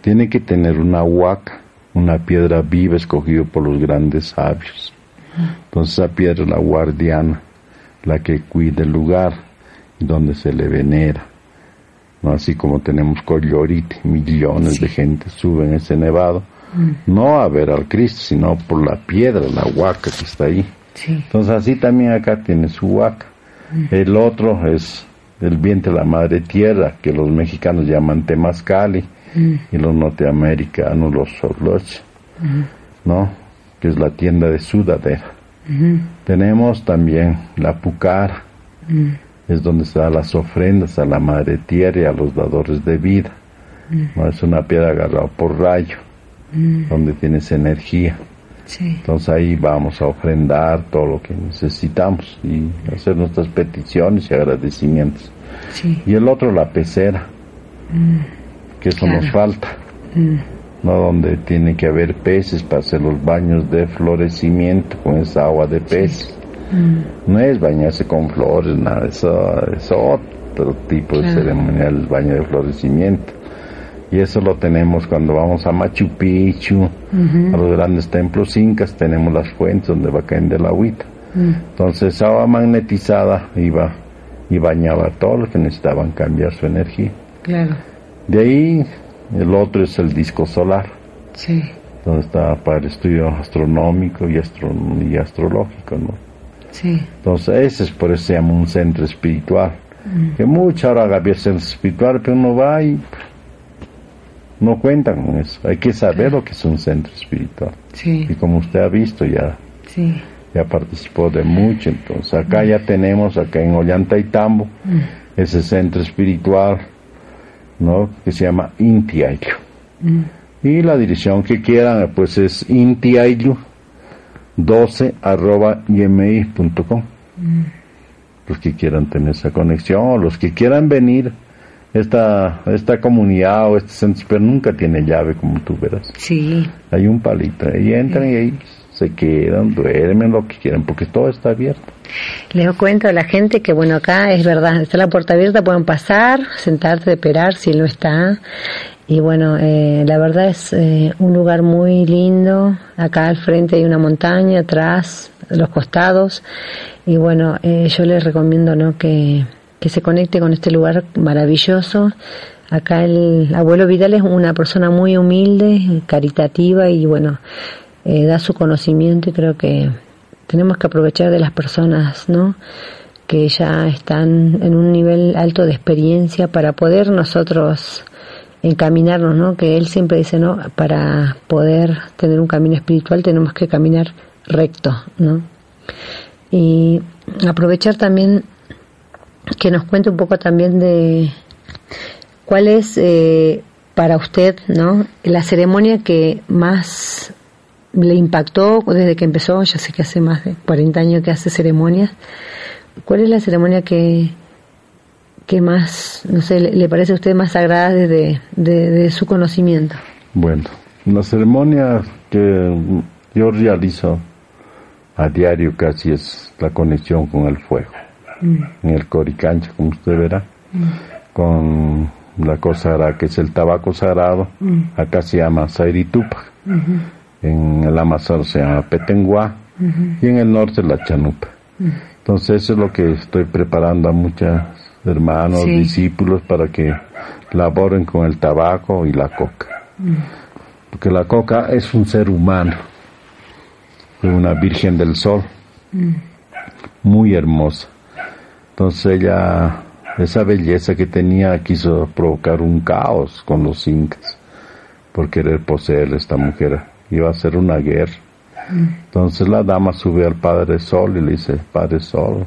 Tiene que tener una huaca, una piedra viva escogida por los grandes sabios. Entonces esa piedra es la guardiana, la que cuida el lugar donde se le venera. ¿no? Así como tenemos Collorite, millones de gente suben ese nevado, no a ver al Cristo, sino por la piedra, la huaca que está ahí. Entonces así también acá tiene su huaca. El otro es el vientre de la madre tierra, que los mexicanos llaman temazcali y los norteamericanos los soloch, ¿no? Que es la tienda de sudadera. Tenemos también la pucara, es donde se dan las ofrendas a la madre tierra y a los dadores de vida. ¿no? Es una piedra agarrada por rayo, donde tienes energía. Entonces ahí vamos a ofrendar todo lo que necesitamos y hacer nuestras peticiones y agradecimientos. Y el otro, la pecera, que eso nos falta, ¿no? Donde tiene que haber peces para hacer los baños de florecimiento con esa agua de pez. No es bañarse con flores, nada, eso es otro tipo de ceremonial, el baño de florecimiento y eso lo tenemos cuando vamos a Machu Picchu, a los grandes templos incas, tenemos las fuentes donde va cayendo el agüita. Entonces esa agua magnetizada iba y bañaba a todos los que necesitaban cambiar su energía. Claro. De ahí el otro es el disco solar, Sí. donde está para el estudio astronómico y, astro y astrológico, ¿no? Sí. Entonces ese es por eso se llama un centro espiritual. Que mucho ahora había centro espiritual, pero uno va y no cuentan con eso. Hay que saber lo que es un centro espiritual. Sí. Y como usted ha visto ya, Sí. ya participó de mucho. Entonces acá ya tenemos, acá en Ollantaytambo, ese centro espiritual, ¿no? Que se llama Intiayu. Y la dirección que quieran, pues es intiayu 12 arroba gmail.com. Los que quieran tener esa conexión, o los que quieran venir, esta, esta comunidad o este centro, pero nunca tiene llave, como tú verás. Sí. Hay un palito, y entran y ahí se quedan, duermen, lo que quieran, porque todo está abierto. Les cuento a la gente que, bueno, acá es verdad, está la puerta abierta, pueden pasar, sentarse, esperar si no está. Y bueno, eh, la verdad es eh, un lugar muy lindo. Acá al frente hay una montaña, atrás, los costados. Y bueno, eh, yo les recomiendo ¿no? que, que se conecte con este lugar maravilloso. Acá el abuelo Vidal es una persona muy humilde, caritativa y bueno, eh, da su conocimiento y creo que tenemos que aprovechar de las personas, ¿no? Que ya están en un nivel alto de experiencia para poder nosotros encaminarnos, ¿no? Que él siempre dice, ¿no? Para poder tener un camino espiritual tenemos que caminar recto, ¿no? Y aprovechar también que nos cuente un poco también de cuál es eh, para usted, ¿no? La ceremonia que más le impactó desde que empezó, ya sé que hace más de 40 años que hace ceremonias. ¿Cuál es la ceremonia que, que más, no sé, le, le parece a usted más sagrada desde de, de su conocimiento? Bueno, la ceremonia que yo realizo a diario casi es la conexión con el fuego, en el coricancha, como usted verá, con la cosa que es el tabaco sagrado, acá se llama Sairitupa, en el Amazonas se llama Petenguá y en el norte la Chanupa. Entonces eso es lo que estoy preparando a muchas hermanos, Sí. discípulos, para que laboren con el tabaco y la coca. Porque la coca es un ser humano, una virgen del sol, muy hermosa. Entonces ella, esa belleza que tenía, quiso provocar un caos con los incas por querer poseer a esta mujer. Iba a ser una guerra. Entonces la dama sube al Padre Sol y le dice, Padre Sol,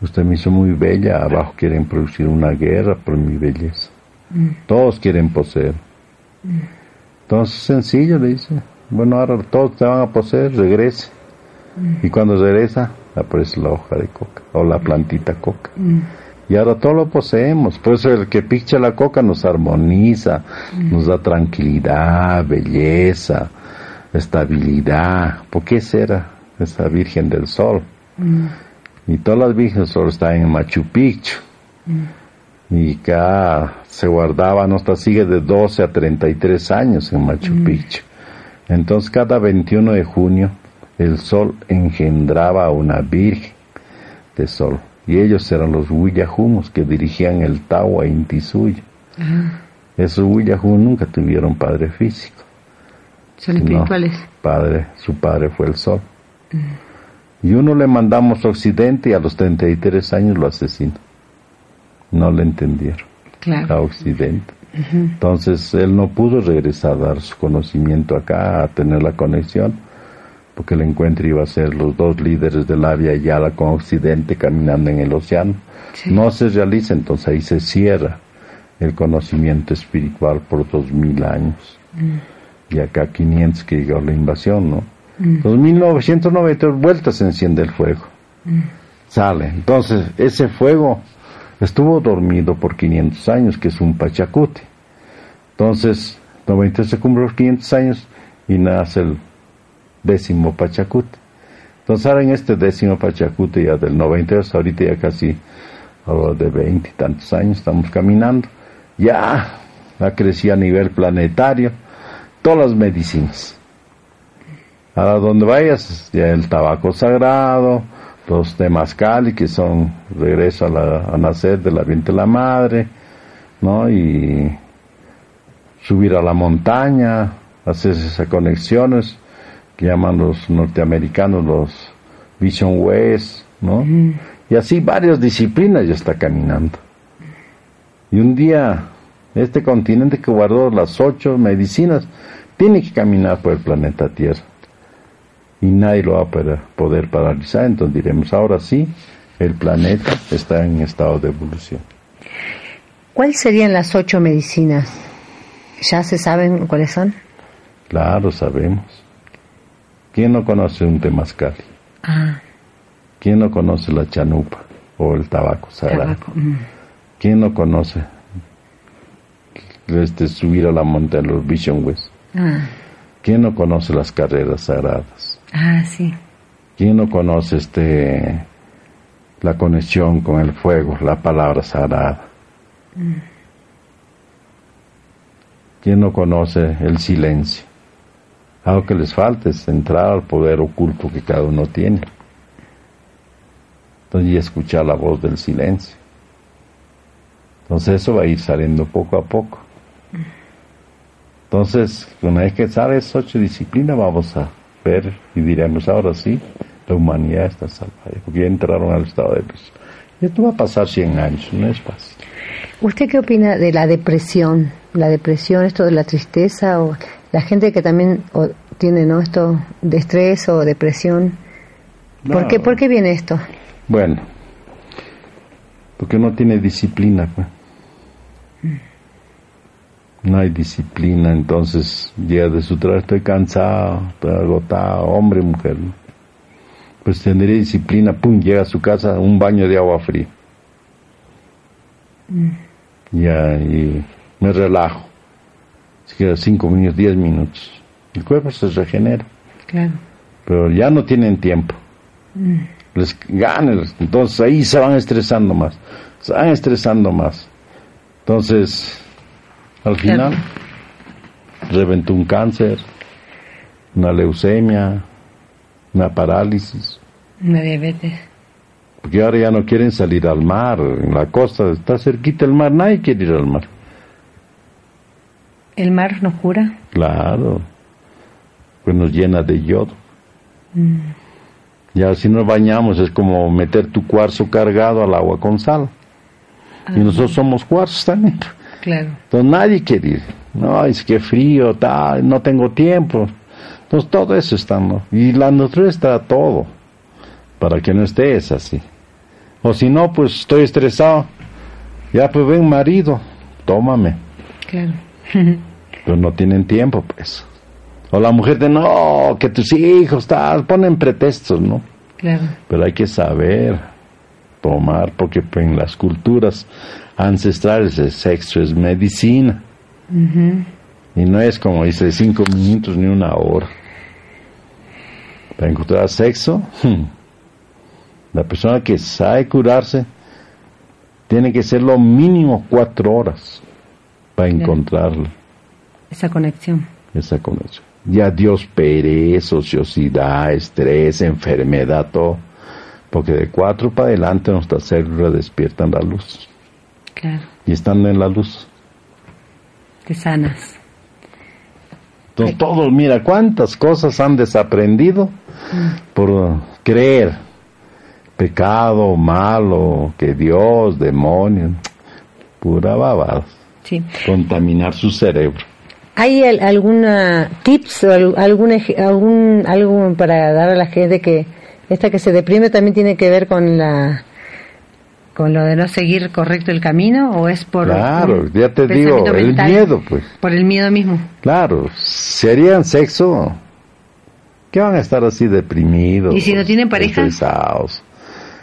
usted me hizo muy bella, abajo quieren producir una guerra por mi belleza. Todos quieren poseer. Entonces sencillo le dice, bueno, ahora todos te van a poseer, regrese. Y cuando regresa, aparece la hoja de coca o la plantita coca. Y ahora todo lo poseemos. Por eso el que picha la coca nos armoniza, nos da tranquilidad, belleza, estabilidad. ¿Por qué será esa Virgen del Sol? Y todas las Virgen del Sol están en Machu Picchu. Y acá se guardaban hasta sigue de 12 a 33 años en Machu Picchu. Entonces cada 21 de junio el sol engendraba a una virgen de sol. Y ellos eran los Huillajumos que dirigían el Tawa Inti suyo. Esos Huillajumos nunca tuvieron padre físico. Son No, espirituales. padre, su padre fue el sol. Y uno le mandamos a Occidente y a los 33 años lo asesinó. No le entendieron a Claro. Occidente. Entonces él no pudo regresar a dar su conocimiento acá, a tener la conexión, porque el encuentro iba a ser los dos líderes de la Via Yala con Occidente caminando en el océano. Sí. No se realiza, entonces ahí se cierra el conocimiento espiritual por dos mil años. Y acá 500 que llegó la invasión, ¿no? Entonces 1990 vueltas se enciende el fuego. Sale. Entonces ese fuego estuvo dormido por 500 años, que es un pachacute. Entonces, 90 se cumplen los 500 años y nace el décimo pachacute. Entonces, ahora en este décimo pachacute ya del 92, ahorita ya casi de 20 y tantos años estamos caminando, ya ha crecido a nivel planetario todas las medicinas. Ahora donde vayas, ya el tabaco sagrado, los temazcali que son regreso a, la- a nacer de la vientre de la madre, ¿no? Y subir a la montaña, hacer esas conexiones que llaman los norteamericanos los Vision Ways, ¿no? Y así varias disciplinas ya está caminando. Y un día, este continente que guardó las ocho medicinas, tiene que caminar por el planeta Tierra y nadie lo va a poder paralizar. Entonces diremos, ahora sí, el planeta está en estado de evolución. ¿Cuáles serían las ocho medicinas? ¿Ya se saben cuáles son? Claro, sabemos. ¿Quién no conoce un temazcal? Ah, ¿Quién no conoce la chanupa o el tabaco sagrado? tabaco. mm. ¿Quién no conoce este, subir a la montaña, los Vision Ways? Ah, ¿Quién no conoce las carreras sagradas? ah, sí. ¿Quién no conoce este la conexión con el fuego, la palabra sagrada? ¿Quién no conoce el silencio? Algo que les falta es entrar al poder oculto que cada uno tiene. Entonces, y escuchar la voz del silencio. Entonces eso va a ir saliendo poco a poco. Entonces, una vez que sale esas ocho disciplinas, vamos a ver y diremos, ahora sí, la humanidad está salvada, porque ya entraron al estado de luz. Y esto va a pasar 100 años, no es fácil. ¿Usted qué opina de la depresión? La depresión, esto de la tristeza o la gente que también o, tiene ¿no? esto de estrés o depresión. ¿Por, No. qué, ¿Por qué viene esto? Bueno, porque uno tiene disciplina, pues. No hay disciplina, entonces llega de su trabajo, estoy cansado, estoy agotado, hombre, mujer. ¿no? Pues tendría disciplina, pum, llega a su casa, un baño de agua fría. Ya, y me relajo. Si queda cinco minutos, diez minutos. El cuerpo se regenera Claro. pero ya no tienen tiempo. Les ganan, entonces ahí se van estresando más, se van estresando más. Entonces, al final, reventó un cáncer, una leucemia, una parálisis, Una diabetes. Porque ahora ya no quieren salir al mar, en la costa está cerquita el mar, nadie quiere ir al mar. ¿El mar nos cura? Claro, pues nos llena de yodo. Ya si nos bañamos es como meter tu cuarzo cargado al agua con sal. Y nosotros somos cuarzos también. Claro. Entonces nadie quiere ir. No, es que frío, tal, no tengo tiempo. Entonces todo eso está, ¿no? Y la naturaleza está todo para que no estés así. O si no, pues estoy estresado. Ya pues ven marido, tómame. Claro. Pero no tienen tiempo, pues. O la mujer de no, que tus hijos, tal, ponen pretextos, ¿no? Claro. Pero hay que saber tomar, porque pues, en las culturas ancestrales el sexo es medicina. Y no es como dice cinco minutos ni una hora. Para encontrar sexo, hmm, la persona que sabe curarse tiene que ser lo mínimo cuatro horas para encontrarlo, Esa conexión. esa conexión. Ya Dios pereza, ociosidad, estrés, enfermedad, todo. Porque de cuatro para adelante nuestras células despiertan la luz. Claro. Y estando en la luz. Te sanas. Entonces todos, mira, cuántas cosas han desaprendido por creer pecado, malo, que Dios, demonio, pura babada. Sí. Contaminar su cerebro. ¿Hay al- alguna tips o al- algún, algún algo para dar a la gente que esta que se deprime también tiene que ver con la con lo de no seguir correcto el camino o es por Claro, ya te digo, el miedo, pues. Por el miedo mismo. Claro, si harían sexo, ¿qué van a estar así deprimidos? ¿Y si no tienen pareja?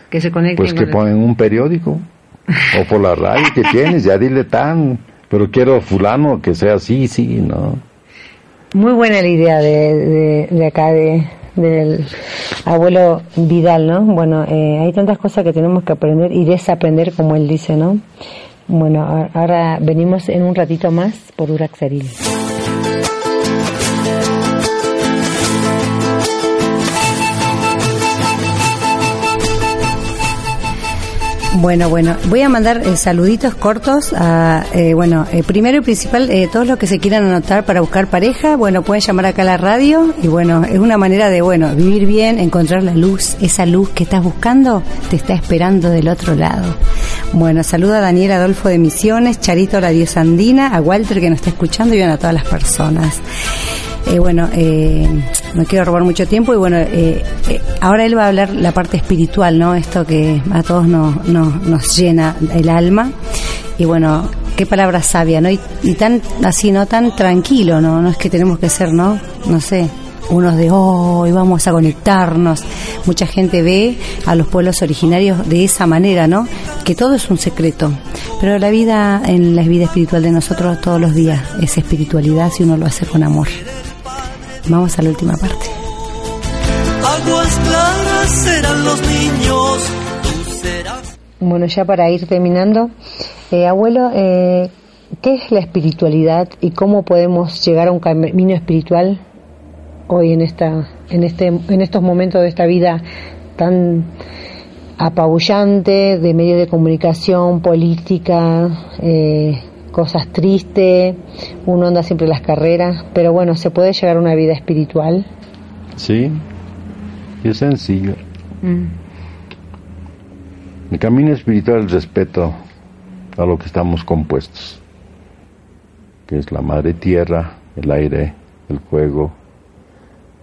Que se conecten Pues que el- ponen un periódico o por la radio que tienes, ya dile tan, pero quiero fulano que sea así, sí, ¿no? Muy buena la idea de, de, acá, de, del abuelo Vidal, ¿no? Bueno, eh, hay tantas cosas que tenemos que aprender y desaprender, como él dice, ¿no? Bueno, ahora venimos en un ratito más por Uraxaril. Bueno, bueno, voy a mandar eh, saluditos cortos a, eh, bueno, eh, primero y principal, eh, todos los que se quieran anotar para buscar pareja, bueno, pueden llamar acá a la radio y bueno, es una manera de, bueno, vivir bien, encontrar la luz, esa luz que estás buscando te está esperando del otro lado. Bueno, saluda a Daniel Adolfo de Misiones, Charito la diosa andina, a Walter que nos está escuchando y a todas las personas. Eh, bueno, eh, no quiero robar mucho tiempo y bueno, eh, eh, ahora él va a hablar la parte espiritual, ¿no? Esto que a todos nos, nos, nos llena el alma. Y bueno, qué palabra sabia, ¿no? Y, tan así, ¿no? Tan tranquilo, ¿no? No es que tenemos que ser, ¿no? No sé, unos de hoy vamos a conectarnos. Mucha gente ve a los pueblos originarios de esa manera, ¿no? Que todo es un secreto. Pero la vida, en la vida espiritual de nosotros todos los días es espiritualidad si uno lo hace con amor. Vamos a la última parte. Aguas claras serán los niños, tú serás. Bueno, ya para ir terminando, eh, abuelo, eh, ¿qué es la espiritualidad y cómo podemos llegar a un camino espiritual hoy en esta, en este, en estos momentos de esta vida tan apabullante de medios de comunicación, política, eh, cosas tristes, uno anda siempre en las carreras, pero bueno, se puede llegar a una vida espiritual. Sí, es sencillo. El camino espiritual es respeto a lo que estamos compuestos, que es la madre tierra, el aire, el fuego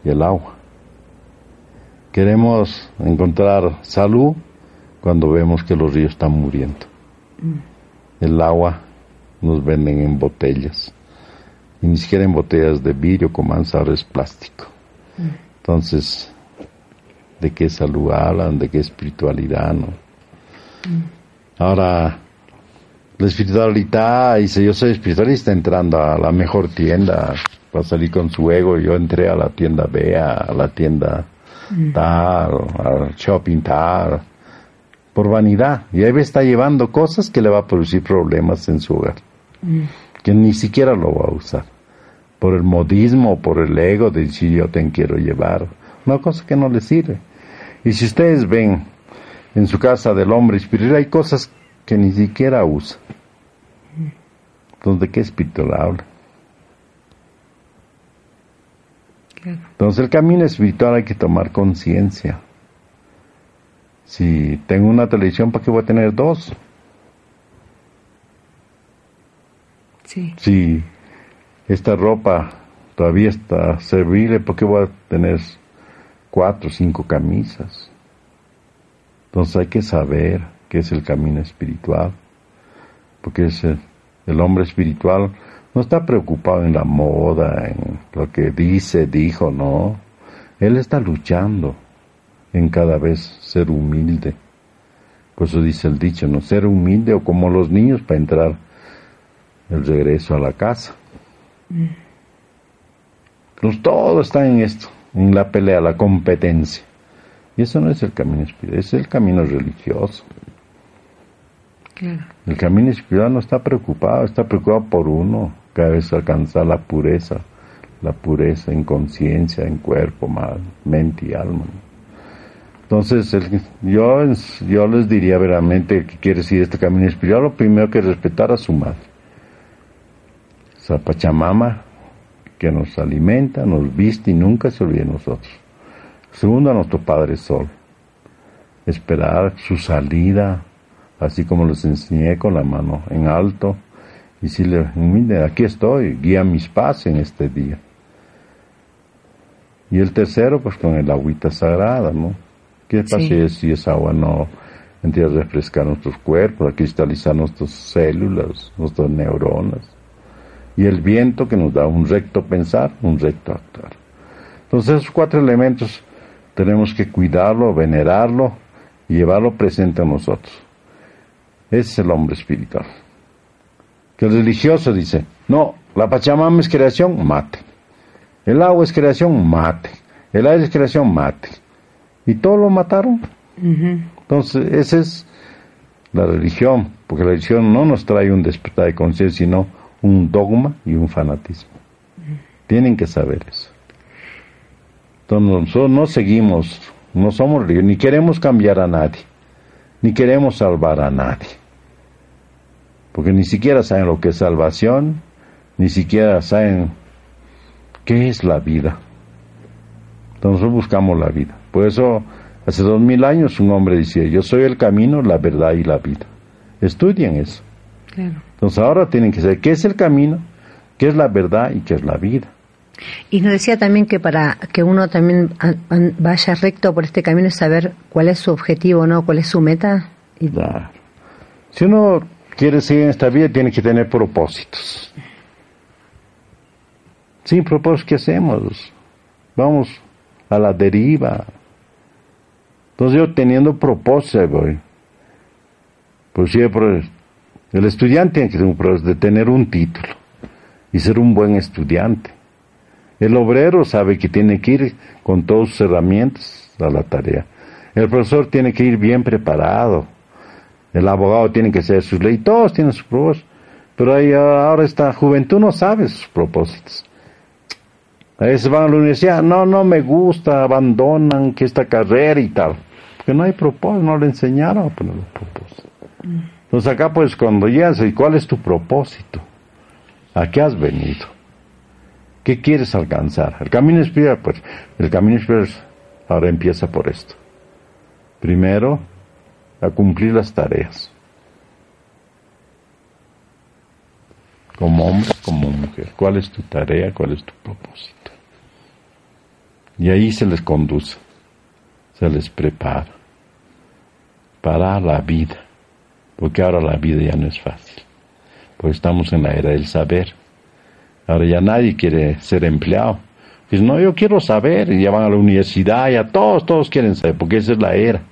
y el agua. Queremos encontrar salud cuando vemos que los ríos están muriendo. El agua nos venden en botellas, y ni siquiera en botellas de vidrio como es plástico. Entonces, ¿de qué salud hablan? ¿De qué espiritualidad? No? Ahora, la espiritualidad, dice, yo soy espiritualista entrando a la mejor tienda para salir con su ego. Yo entré a la tienda B, a la tienda tal, al shopping tal, por vanidad. Y ahí está llevando cosas que le va a producir problemas en su hogar, que ni siquiera lo va a usar. Por el modismo, por el ego de decir yo te quiero llevar. Una cosa que no le sirve. Y si ustedes ven en su casa del hombre espiritual hay cosas que ni siquiera usa. Entonces, ¿de qué espíritu le habla? Entonces, el camino espiritual hay que tomar conciencia. Si tengo una televisión, ¿para qué voy a tener dos? Sí. Si esta ropa todavía está servible, ¿por qué voy a tener cuatro o cinco camisas? Entonces hay que saber qué es el camino espiritual, porque es el, el hombre espiritual no está preocupado en la moda, en lo que dice, dijo, no. Él está luchando en cada vez ser humilde. Por eso dice el dicho, no ser humilde o como los niños para entrar el regreso a la casa. Pues todo está en esto, en la pelea, la competencia. Y eso no es el camino espiritual, es el camino religioso. El camino espiritual no está preocupado, está preocupado por uno, cada vez alcanzar la pureza, la pureza en conciencia, en cuerpo, mente y alma. Entonces, yo, yo les diría veramente que quiere decir este camino espiritual, lo primero que respetar a su madre. Esa Pachamama que nos alimenta, nos viste y nunca se olvide de nosotros. Segundo, a nuestro Padre Sol. Esperar su salida, así como les enseñé con la mano en alto, y decirle, mire, aquí estoy, guía mis pasos en este día. Y el tercero, pues con el agüita sagrada, ¿no? ¿Qué pasa si esa agua no empieza a refrescar nuestros cuerpos, a cristalizar nuestras células, nuestras neuronas? Y el viento que nos da un recto pensar, un recto actuar. Entonces esos cuatro elementos tenemos que cuidarlo, venerarlo y llevarlo presente a nosotros. Ese es el hombre espiritual. Que el religioso dice, no, la Pachamama es creación, mate. El agua es creación, mate. El aire es creación, mate. Y todo lo mataron. Entonces, esa es la religión, porque la religión no nos trae un despertar de conciencia, sino un dogma y un fanatismo. Tienen que saber eso. Entonces, nosotros no seguimos, no somos ni queremos cambiar a nadie, ni queremos salvar a nadie. Porque ni siquiera saben lo que es salvación, ni siquiera saben qué es la vida. Entonces buscamos la vida. Por eso, hace dos mil años un hombre decía, yo soy el camino, la verdad y la vida. Estudien eso. Entonces ahora tienen que saber qué es el camino, qué es la verdad y qué es la vida. Y nos decía también que para que uno también vaya recto por este camino es saber cuál es su objetivo, ¿no? ¿Cuál es su meta? Y... Si uno quiere seguir en esta vida, tiene que tener propósitos. Sin propósitos, ¿qué hacemos? Vamos a la deriva. Entonces yo teniendo propósito voy. Pues siempre el estudiante tiene que tener un título y ser un buen estudiante. El obrero sabe que tiene que ir con todas sus herramientas a la tarea. El profesor tiene que ir bien preparado. El abogado tiene que ser sus leyes. Todos tienen sus propósitos. Pero ahí ahora esta juventud no sabe sus propósitos. A veces van a la universidad, no, no me gusta, abandonan esta carrera y tal. Porque no hay propósito, no le enseñaron a poner los propósitos. Entonces acá pues cuando llegas, ¿y cuál es tu propósito? ¿A qué has venido? ¿Qué quieres alcanzar? El camino espiritual, pues, el camino espiritual ahora empieza por esto. Primero, a cumplir las tareas. Como hombre, como mujer. ¿Cuál es tu tarea? ¿Cuál es tu propósito? Y ahí se les conduce, se les prepara para la vida, porque ahora la vida ya no es fácil, porque estamos en la era del saber. Ahora ya nadie quiere ser empleado. Dice, no, yo quiero saber, y ya van a la universidad, ya todos, todos quieren saber, porque esa es la era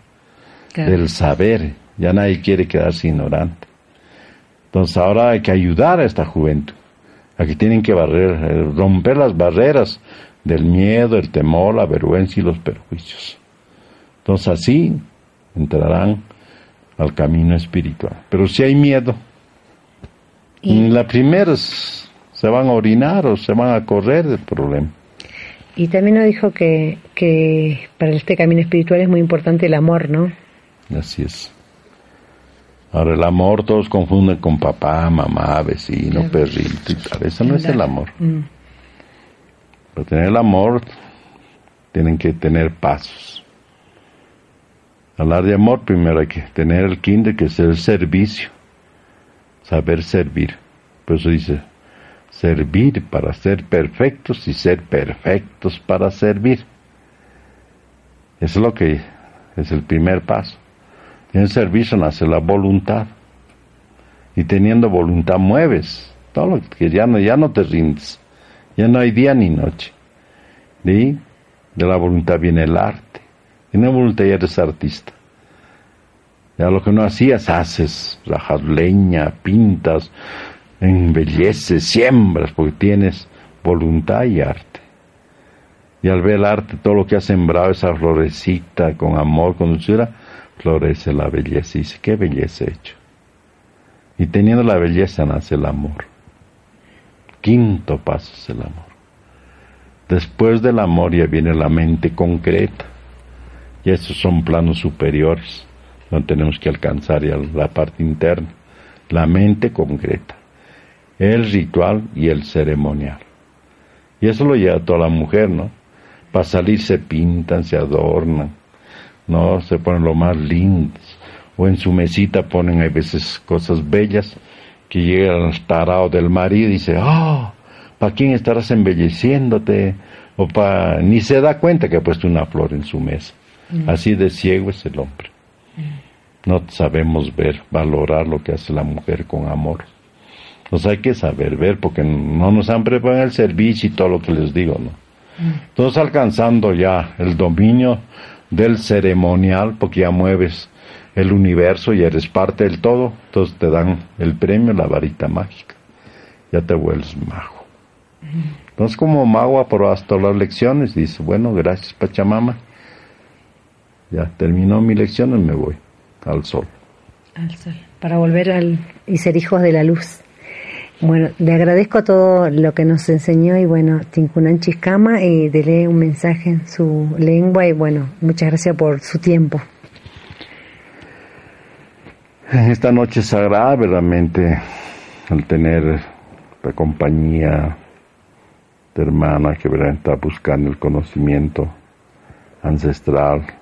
del saber, ya nadie quiere quedarse ignorante. Entonces ahora hay que ayudar a esta juventud, a que tienen que barrer, romper las barreras del miedo, el temor, la vergüenza y los perjuicios. Entonces así entrarán al camino espiritual. Pero si hay miedo, en la primera se van a orinar o se van a correr del problema. Y también nos dijo que, que para este camino espiritual es muy importante el amor, ¿no? Así es. Ahora el amor todos confunden con papá, mamá, vecino, perrito y tal. Eso no es el amor. Mm. Para tener el amor tienen que tener pasos. Hablar de amor primero hay que tener el kinder que es el servicio. Saber servir. Por eso dice, servir para ser perfectos y ser perfectos para servir. Eso es lo que es el primer paso. En el servicio nace la voluntad. Y teniendo voluntad mueves. Todo lo que ya no, ya no te rindes. Ya no hay día ni noche. De de la voluntad viene el arte. Voluntad ya eres artista. Ya lo que no hacías, haces, rajas leña, pintas, embelleces, siembras, porque tienes voluntad y arte. Y al ver el arte, todo lo que has sembrado, esa florecita con amor, con dulzura, florece la belleza. Y dice, qué belleza he hecho. Y teniendo la belleza nace el amor. Quinto paso es el amor. Después del amor ya viene la mente concreta. Y esos son planos superiores, donde tenemos que alcanzar ya la parte interna. La mente concreta. El ritual y el ceremonial. Y eso lo lleva toda la mujer, ¿no? Para salir se pintan, se adornan, ¿no? Se ponen lo más lindos. O en su mesita ponen a veces cosas bellas que llegan al tarado del marido y dice, oh, ¿para quién estarás embelleciéndote? O pa, ni se da cuenta que ha puesto una flor en su mesa. Así de ciego es el hombre. No sabemos ver, valorar lo que hace la mujer con amor. Entonces hay que saber ver porque no nos han preparado el servicio y todo lo que les digo, ¿no? Entonces alcanzando ya el dominio del ceremonial, porque ya mueves el universo y eres parte del todo, entonces te dan el premio, la varita mágica. Ya te vuelves mago. Entonces como mago hasta las lecciones, dice, bueno, gracias Pachamama. Ya terminó mi lección y me voy al sol. Al sol, para volver al, y ser hijos de la luz. Bueno, le agradezco todo lo que nos enseñó y bueno, Tinkunan Chiscama y dele un mensaje en su lengua y bueno, muchas gracias por su tiempo. En esta noche sagrada, verdaderamente, al tener la compañía de hermana que verdaderamente está buscando el conocimiento ancestral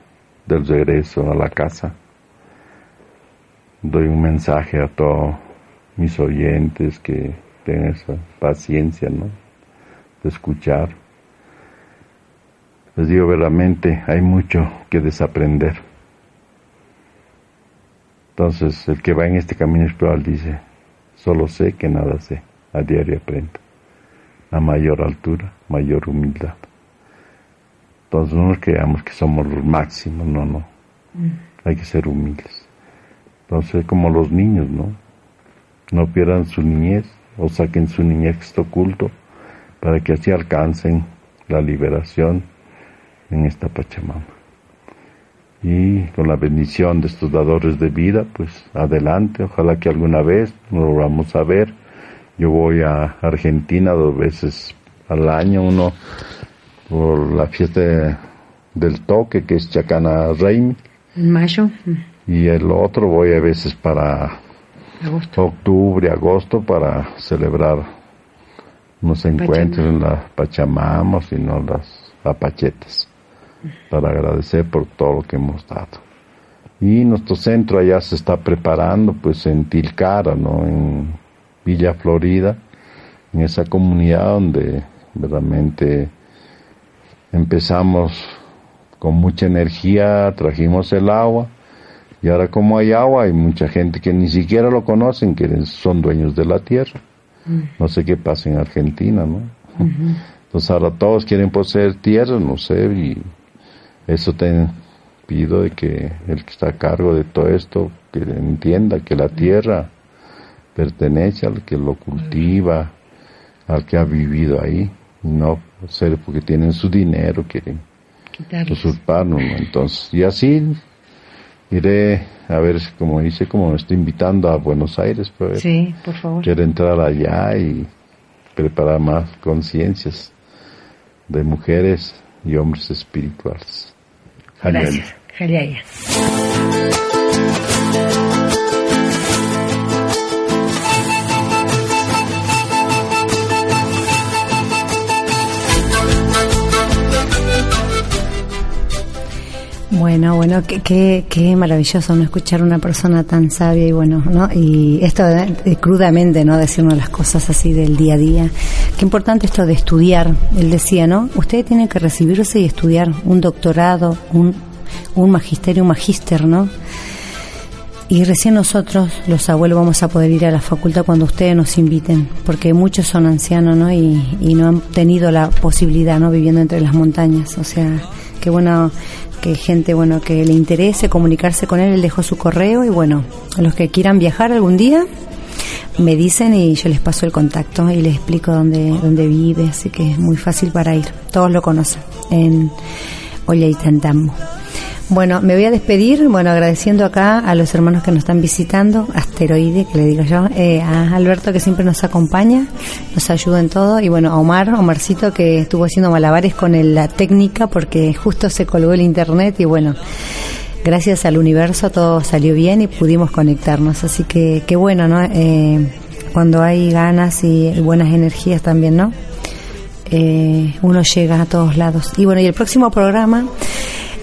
del regreso a la casa, doy un mensaje a todos mis oyentes que tengan esa paciencia, ¿no? De escuchar. Les digo verdaderamente, hay mucho que desaprender. Entonces, el que va en este camino espiritual dice, solo sé que nada sé, a diario aprendo. A mayor altura, mayor humildad. Entonces no nos creamos que somos los máximos, no, no. Hay que ser humildes. Entonces, como los niños, ¿no? no pierdan su niñez o saquen su niñez oculto para que así alcancen la liberación en esta Pachamama. Y con la bendición de estos dadores de vida, pues adelante, ojalá que alguna vez nos lo vamos a ver. Yo voy a Argentina dos veces al año, uno por la fiesta del toque, que es Chacana Reimi. En mayo. Y el otro voy a veces para Agosto. octubre, agosto para celebrar unos encuentros en las Pachamamas y no las apachetas, para agradecer por todo lo que hemos dado. Y nuestro centro allá se está preparando pues en Tilcara, ¿no? En Villa Florida, en esa comunidad donde verdaderamente empezamos con mucha energía, trajimos el agua, y ahora como hay agua, hay mucha gente que ni siquiera lo conocen, que son dueños de la tierra. No sé qué pasa en Argentina, ¿no? Entonces ahora todos quieren poseer tierra, no sé, y eso te pido de que el que está a cargo de todo esto, que entienda que la tierra pertenece al que lo cultiva, al que ha vivido ahí, no ser porque tienen su dinero, quieren usurparlo, ¿no? Entonces, y así iré a ver, como dice, como me estoy invitando a Buenos Aires, pues, Sí, por favor. quiero entrar allá y preparar más conciencias de mujeres y hombres espirituales. Gracias. Jaliaya. Bueno, bueno, qué, qué, maravilloso no escuchar a una persona tan sabia y bueno, ¿no? Y esto crudamente, ¿no? Decirnos las cosas así del día a día. Qué importante esto de estudiar. Él decía, ¿no? Ustedes tienen que recibirse y estudiar un doctorado, un, un magisterio, un magíster, ¿no? Y recién nosotros, los abuelos, vamos a poder ir a la facultad cuando ustedes nos inviten, porque muchos son ancianos, ¿no? Y, y no han tenido la posibilidad, ¿no? Viviendo entre las montañas. O sea, qué bueno que gente, bueno, que le interese comunicarse con él. Él dejó su correo y bueno, a los que quieran viajar algún día, me dicen y yo les paso el contacto y les explico dónde, dónde vive, así que es muy fácil para ir. Todos lo conocen en Ollaitantambo. Bueno, me voy a despedir, bueno, agradeciendo acá a los hermanos que nos están visitando, Asteroide, que le digo yo, eh, a Alberto que siempre nos acompaña, nos ayuda en todo, y bueno, a Omar, Omarcito que estuvo haciendo malabares con el- la técnica porque justo se colgó el internet y bueno, gracias al universo todo salió bien y pudimos conectarnos, así que qué bueno, ¿no? Eh, cuando hay ganas y buenas energías también, ¿no? eh, uno llega a todos lados. Y bueno, y el próximo programa,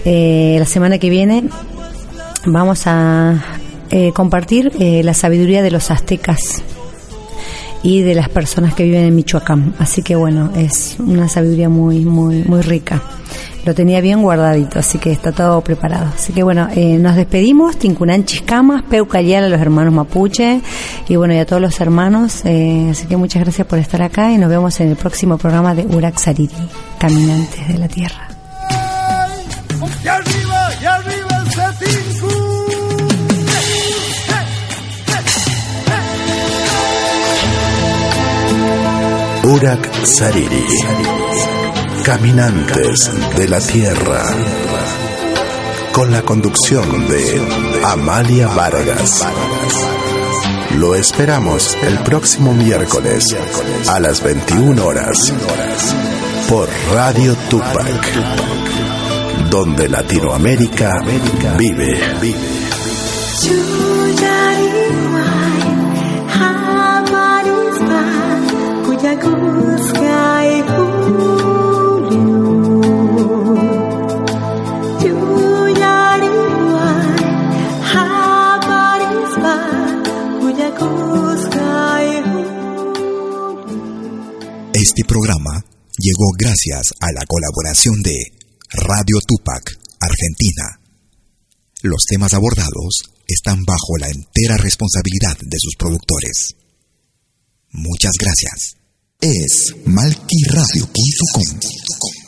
eh, la semana que viene, vamos a eh, compartir eh, la sabiduría de los aztecas y de las personas que viven en Michoacán. Así que bueno, es una sabiduría muy, muy, muy rica. Lo tenía bien guardadito, así que está todo preparado. Así que bueno, eh, nos despedimos. Tincunan Chiscamas, Peucayal a los hermanos Mapuche y bueno, y a todos los hermanos. eh, así que muchas gracias por estar acá y nos vemos en el próximo programa de Urak Sariri, Caminantes de la Tierra. Y arriba, y arriba el Setinku. Urak Sariri. Caminantes de la Tierra. Con la conducción de Amalia Vargas. Lo esperamos el próximo miércoles a las 21 horas por Radio Tupac, donde Latinoamérica vive. Este programa llegó gracias a la colaboración de Radio Tupac, Argentina. Los temas abordados están bajo la entera responsabilidad de sus productores. Muchas gracias. Es malquiradio.com.